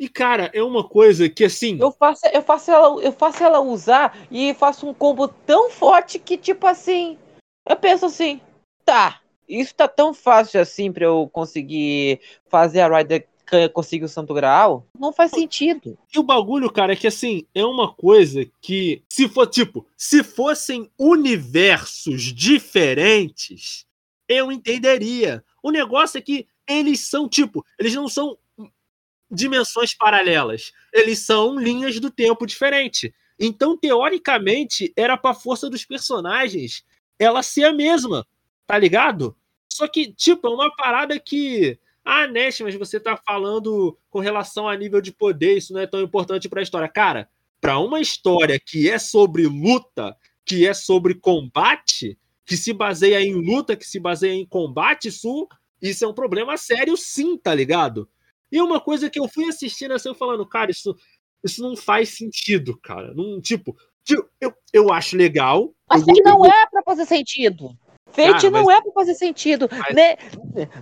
E, cara, é uma coisa que assim. Eu faço, eu faço, ela, eu faço ela usar e faço um combo tão forte que, tipo assim. Eu penso assim, tá. Isso tá tão fácil assim pra eu conseguir fazer a Rider conseguir o Santo Graal, não faz sentido. E o bagulho, cara, é que assim, é uma coisa que, se for, tipo, se fossem universos diferentes, eu entenderia. O negócio é que eles são, tipo, eles não são dimensões paralelas, eles são linhas do tempo diferente. Então, teoricamente, era pra força dos personagens ela ser a mesma, tá ligado? Só que, tipo, é uma parada que ah, Nash, mas você tá falando com relação a nível de poder, isso não é tão importante para a história. Cara, para uma história que é sobre luta, que é sobre combate, que se baseia em luta, que se baseia em combate, isso, isso é um problema sério, sim, tá ligado? E uma coisa que eu fui assistindo assim, falando, cara, isso, isso não faz sentido, cara. Não, tipo, eu, eu acho legal. Mas eu, não eu, é pra fazer sentido. Fate ah, não mas... é pra fazer sentido. Mas... Nem,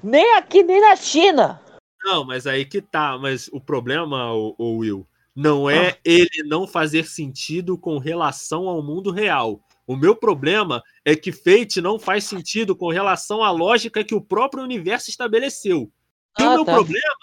nem aqui, nem na China. Não, mas aí que tá. Mas o problema, o, o Will, não é ah. ele não fazer sentido com relação ao mundo real. O meu problema é que Fate não faz sentido com relação à lógica que o próprio universo estabeleceu. E ah, o meu tá. problema,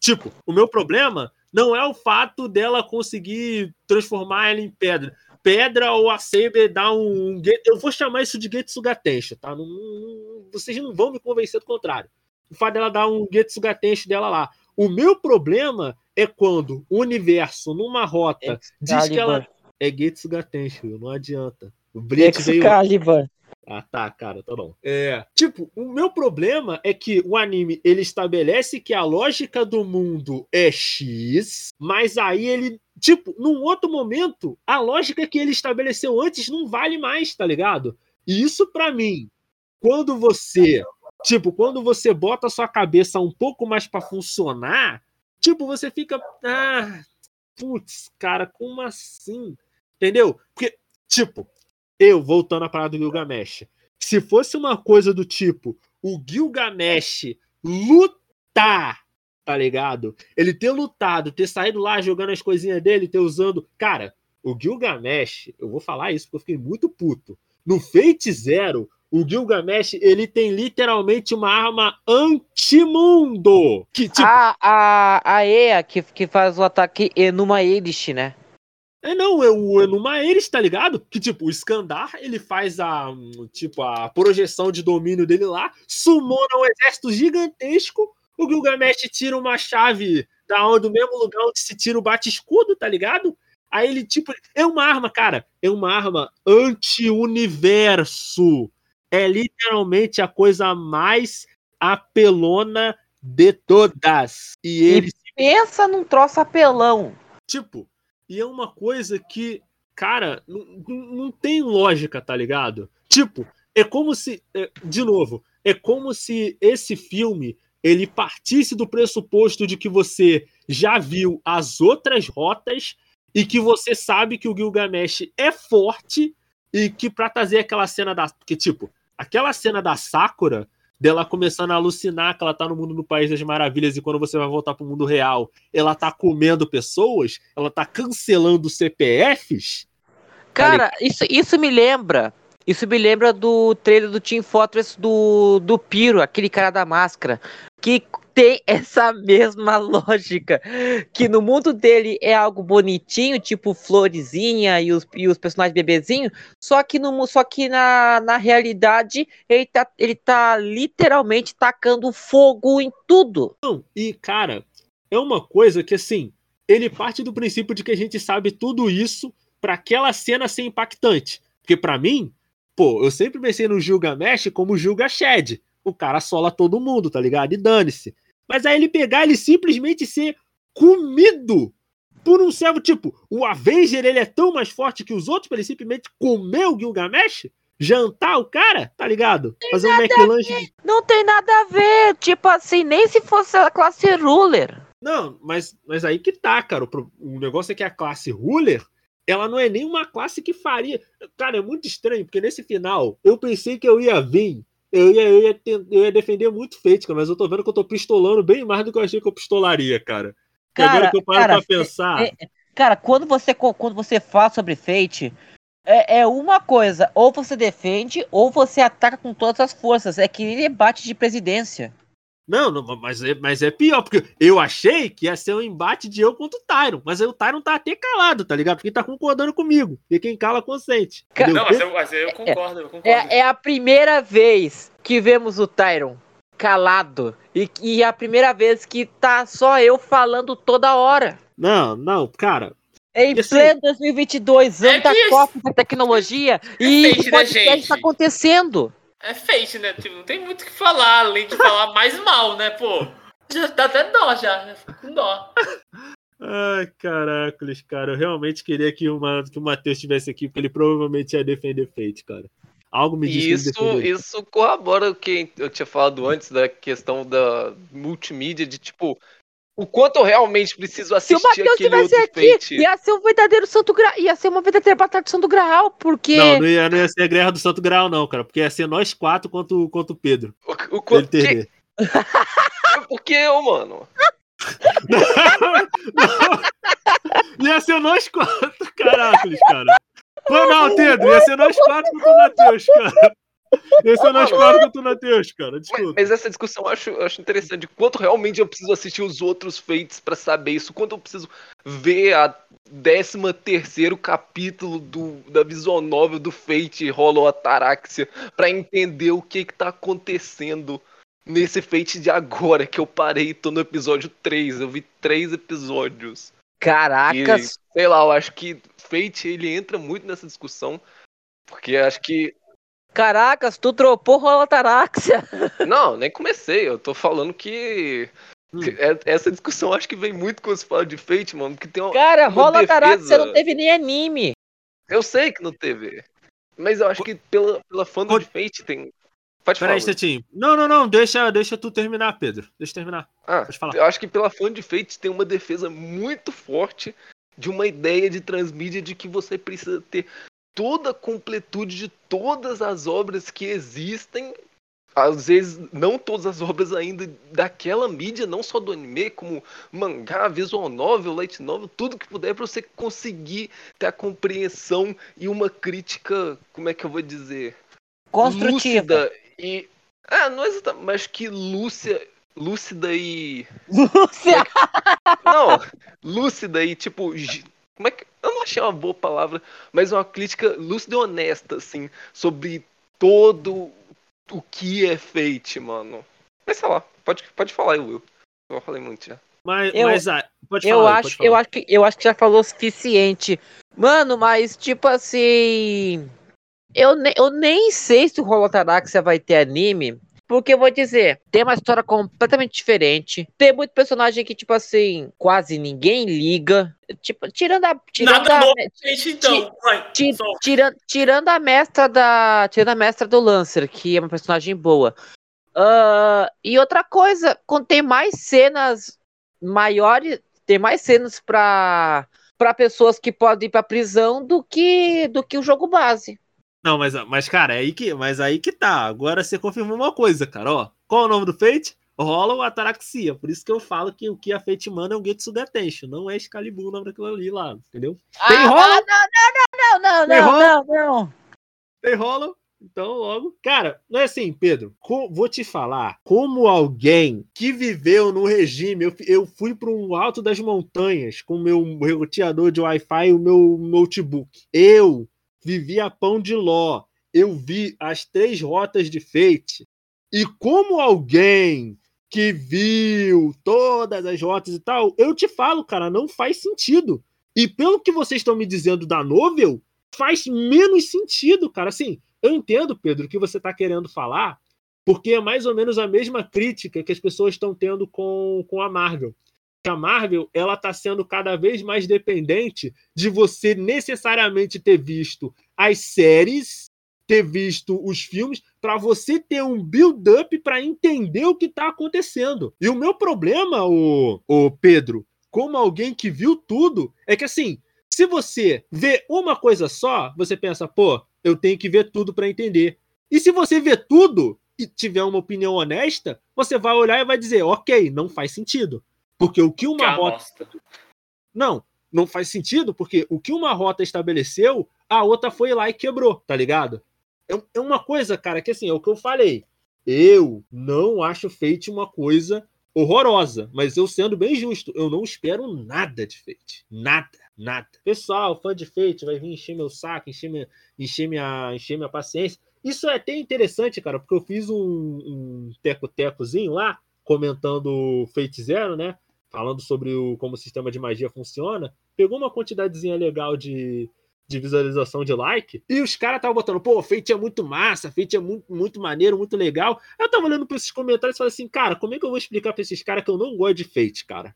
tipo, o meu problema não é o fato dela conseguir transformar ela em pedra. Pedra ou a Saber dá um, um. Eu vou chamar isso de Getsuga Tensho, tá? Não, não, vocês não vão me convencer do contrário. O fato dela dar um Getsuga Tensho dela lá. O meu problema é quando o universo, numa rota, diz que ela. É Getsuga Tensho, não adianta. O Blitz veio. Ah, tá, cara, tá bom. É, tipo, o meu problema é que o anime ele estabelece que a lógica do mundo é X, mas aí ele, tipo, num outro momento, a lógica que ele estabeleceu antes não vale mais, tá ligado? E isso para mim, quando você, tipo, quando você bota a sua cabeça um pouco mais para funcionar, tipo, você fica, ah, putz, cara, como assim? Entendeu? Porque, tipo, eu, voltando à parada do Gilgamesh, se fosse uma coisa do tipo o Gilgamesh lutar, tá ligado? Ele ter lutado, ter saído lá jogando as coisinhas dele, ter usando. Cara, o Gilgamesh, eu vou falar isso porque eu fiquei muito puto. No Fate Zero, o Gilgamesh, ele tem literalmente uma arma antimundo. Que, tipo... a, a, a EA que, que faz o ataque numa Elish, né? É, não, é o Enuma Eris, tá ligado? Que, tipo, o Skandar, ele faz a, tipo, a projeção de domínio dele lá, sumona um exército gigantesco, o Gilgamesh tira uma chave da onde, do mesmo lugar onde se tira o bate-escudo, tá ligado? Aí ele, tipo, é uma arma, cara, é uma arma anti-universo. É literalmente a coisa mais apelona de todas. E ele. E pensa num troço apelão. Tipo, e é uma coisa que, cara, não, tem lógica, tá ligado? Tipo, é como se. É, de novo, é como se esse filme ele partisse do pressuposto de que você já viu as outras rotas e que você sabe que o Gilgamesh é forte e que para trazer aquela cena da que tipo aquela cena da Sakura dela começando a alucinar que ela tá no mundo do País das Maravilhas e quando você vai voltar pro mundo real, ela tá comendo pessoas, ela tá cancelando CPFs. Cara, isso, isso me lembra. Isso me lembra do trailer do Team Fortress do, do Piro, aquele cara da máscara. Que tem essa mesma lógica. Que no mundo dele é algo bonitinho, tipo florezinha e os, e os personagens bebezinhos, só que, no, só que na, na realidade ele tá, ele tá literalmente tacando fogo em tudo. Não, e cara, é uma coisa que assim, ele parte do princípio de que a gente sabe tudo isso para aquela cena ser impactante. Porque para mim, pô, eu sempre pensei no Gilgamesh como Gilga Shed. O cara sola todo mundo, tá ligado? E dane-se. Mas aí ele pegar, ele simplesmente ser comido por um servo. Tipo, o Avenger ele é tão mais forte que os outros para ele simplesmente comer o Gilgamesh? Jantar o cara, tá ligado? Fazer um McLanche. Não tem nada a ver. Tipo assim, nem se fosse a classe ruler. Não, mas, mas aí que tá, cara. O, o negócio é que a classe ruler ela não é nem uma classe que faria. Cara, é muito estranho, porque nesse final eu pensei que eu ia vir eu ia, eu ia, eu ia defender muito Fate, mas eu tô vendo que eu tô pistolando bem mais do que eu achei que eu pistolaria, cara. cara agora que eu paro cara, pra pensar. É, é, cara, quando você, quando você fala sobre Fate, é, é, uma coisa, ou você defende, ou você ataca com todas as forças. É que ele bate de presidência. Não, não mas, é, mas é pior, porque eu achei que ia ser um embate de eu contra o Tyron, mas aí o Tyron tá até calado, tá ligado? Porque ele tá concordando comigo. E quem cala consente. Não, mas eu, mas eu concordo, eu concordo. É, é, a primeira vez que vemos o Tyron calado. E, e é a primeira vez que tá só eu falando toda hora. Não, não, cara. Em pleno 2022, ano é da Copa da Tecnologia, é e o podcast tá acontecendo. É fake, né? Tipo, não tem muito o que falar, além de falar mais mal, né, pô? Já dá até dó, já. Fico com dó. Ai, caracoles, cara. Eu realmente queria que, uma, que o Matheus estivesse aqui, porque ele provavelmente ia defender Fate, cara. Algo me diz isso, que Isso corrobora o que eu tinha falado antes da questão da multimídia, de tipo, o quanto eu realmente preciso assistir Se o Matheus tivesse aqui, ia ser um verdadeiro Santo Graal, ia ser uma verdadeira batalha do Santo Graal, porque... Não, não ia, não ia ser a guerra do Santo Graal não, cara, porque ia ser nós quatro contra, contra o Pedro. O, o, o que... Por que eu, mano? não, não. Ia ser nós quatro, caracoles, cara. Foi não, Pedro, ia ser nós quatro contra o Matheus, cara. Esse eu não discordo com o Matheus, cara. Mas, mas, essa discussão eu acho, eu acho interessante. Quanto realmente eu preciso assistir os outros feitos para saber isso? Quanto eu preciso ver a 13 terceiro capítulo do, da visual novel do Fate Hollow Ataraxia para entender o que que tá acontecendo nesse Fate de agora que eu parei tô no episódio 3. Eu vi três episódios. Caracas! E, sei lá, eu acho que Fate ele entra muito nessa discussão porque acho que Caracas, tu dropou Holotaraxia. Não, nem comecei. Eu tô falando que. Hum. É, essa discussão acho que vem muito quando se fala de Fate, mano. Que tem uma, Cara, Holotaraxia não teve nem anime. Eu sei que não teve. Mas eu acho que pela, pela fã de Fate tem. Pode falar. Peraí, Não, não, não. Deixa, deixa tu terminar, Pedro. Deixa eu terminar. Ah, Pode falar. Eu acho que pela fã de Fate tem uma defesa muito forte de uma ideia de transmídia de que você precisa ter toda a completude de todas as obras que existem. Às vezes, não todas as obras ainda daquela mídia, não só do anime, como mangá, visual novel, light novel, tudo que puder para você conseguir ter a compreensão e uma crítica, como é que eu vou dizer? Construtiva. e. Ah, não é exatamente, mas que lúcia, lúcida e. Lúcia! É não, lúcida e tipo como é que. Eu não achei uma boa palavra, mas uma crítica lúcida e honesta, assim, sobre todo o que é feito, mano. Mas sei lá, pode, pode falar aí, Will. Eu falei muito já. Mas, eu, mas ah, pode eu falar, acho, pode falar. eu acho que eu acho que já falou o suficiente. Mano, mas tipo assim, eu, ne, eu nem sei se o Holotaraxia vai ter anime, porque eu vou dizer, tem uma história completamente diferente. Tem muito personagem que, tipo assim, quase ninguém liga. Tipo, tirando a. Tirando Nada a, gente, então. Ti, tirando, tirando a mestra da. Tirando a mestra do Lancer, que é uma personagem boa. Uh, e outra coisa, tem mais cenas maiores. Tem mais cenas pra, pra pessoas que podem ir pra prisão do que, do que o jogo base. Não, mas, mas cara, é aí que, mas aí que tá. Agora você confirmou uma coisa, cara. Ó, qual é o nome do Fate? Rola Ataraxia. Por isso que eu falo que o que a Fate manda é um Getsu Detention. Não é Excalibur o nome daquilo ali lá, entendeu? Ah, Tem? Não, não, não, não, não, não, não, não. Tem rola? Então, logo. Cara, não é assim, Pedro. vou te falar. Como alguém que viveu no regime, eu, eu fui para um alto das montanhas com o meu roteador de Wi-Fi e o meu notebook. Eu vivia pão de ló. Eu vi as três rotas de Fate. E como alguém que viu todas as rotas e tal, eu te falo, cara, não faz sentido. E pelo que vocês estão me dizendo da novel, faz menos sentido, cara. Assim, eu entendo, Pedro, o que você está querendo falar, porque é mais ou menos a mesma crítica que as pessoas estão tendo com, com a Marvel que a Marvel ela está sendo cada vez mais dependente de você necessariamente ter visto as séries, ter visto os filmes, para você ter um build-up para entender o que está acontecendo. E o meu problema, o, o Pedro, como alguém que viu tudo, é que assim, se você vê uma coisa só, você pensa, pô, eu tenho que ver tudo para entender. E se você vê tudo e tiver uma opinião honesta, você vai olhar e vai dizer, ok, não faz sentido. Porque o que uma que rota. Não, não faz sentido, porque o que uma rota estabeleceu, a outra foi lá e quebrou, tá ligado? É, é uma coisa, cara, que assim, é o que eu falei. Eu não acho Fate uma coisa horrorosa, mas eu sendo bem justo, eu não espero nada de Fate. Nada, nada. Pessoal, fã de Fate vai vir encher meu saco, encher minha, encher minha, encher minha paciência. Isso é até interessante, cara, porque eu fiz um, um teco-tecozinho lá, comentando Fate Zero, né? Falando sobre o, como o sistema de magia funciona, pegou uma quantidadezinha legal de, de visualização de like, e os caras estavam botando, pô, Fate é muito massa, Fate é muito, muito maneiro, muito legal. Eu tava olhando pra esses comentários e falei assim, cara, como é que eu vou explicar pra esses caras que eu não gosto de Fate, cara?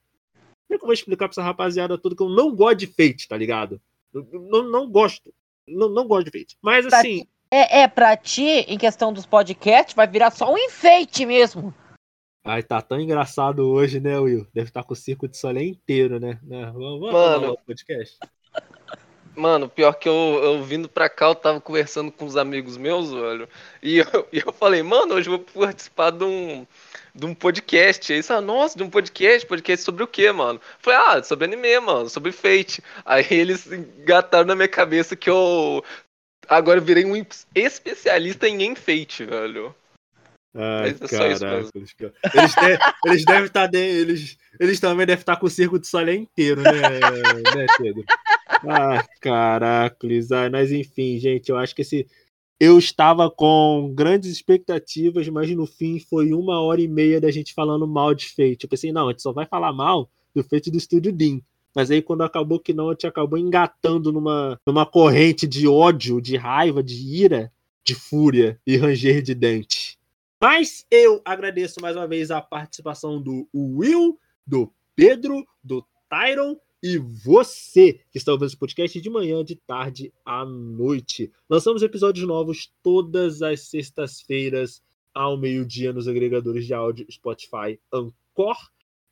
Como é que eu vou explicar pra essa rapaziada toda que eu não gosto de Fate, tá ligado? Eu, não, não gosto. Não, não gosto de Fate. Mas assim. É, é, pra ti, em questão dos podcasts, vai virar só um enfeite mesmo. Ai, tá tão engraçado hoje, né, Will? Deve estar tá com o circo de solé inteiro, né? né? Vamos, Mano, podcast. Mano, pior que eu, eu vindo pra cá, eu tava conversando com os amigos meus, velho. E eu, e eu falei, mano, hoje eu vou participar de um, de um podcast. Aí eles falaram, nossa, de um podcast? Podcast sobre o quê, mano? Eu falei, ah, sobre anime, mano, sobre Fate. Aí eles engataram na minha cabeça que eu Agora eu virei um especialista em enfeite, velho. Ai, é caraca, Eles, eles, de, eles devem estar. Tá de, eles, eles também devem estar tá com o circo de solé inteiro, né, né Pedro? Ah, caracas. Ah, mas enfim, gente, eu acho que esse. Eu estava com grandes expectativas, mas no fim foi uma hora e meia da gente falando mal de Fate. Eu pensei, não, a gente só vai falar mal do Fate do Estúdio Dean. Mas aí quando acabou que não, a gente acabou engatando numa, numa corrente de ódio, de raiva, de ira, de fúria e ranger de dente. Mas eu agradeço mais uma vez a participação do Will, do Pedro, do Tyron e você que está ouvindo esse podcast de manhã, de tarde à noite. Lançamos episódios novos todas as sextas-feiras ao meio-dia nos agregadores de áudio Spotify, Anchor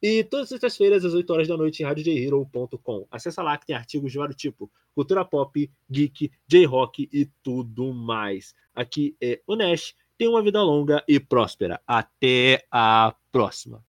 e todas as sextas-feiras, às 8 horas da noite, em radiojhero.com. Acesse lá que tem artigos de vários tipos: cultura pop, geek, J-rock e tudo mais. Aqui é o Nash. Tenha uma vida longa e próspera. Até a próxima.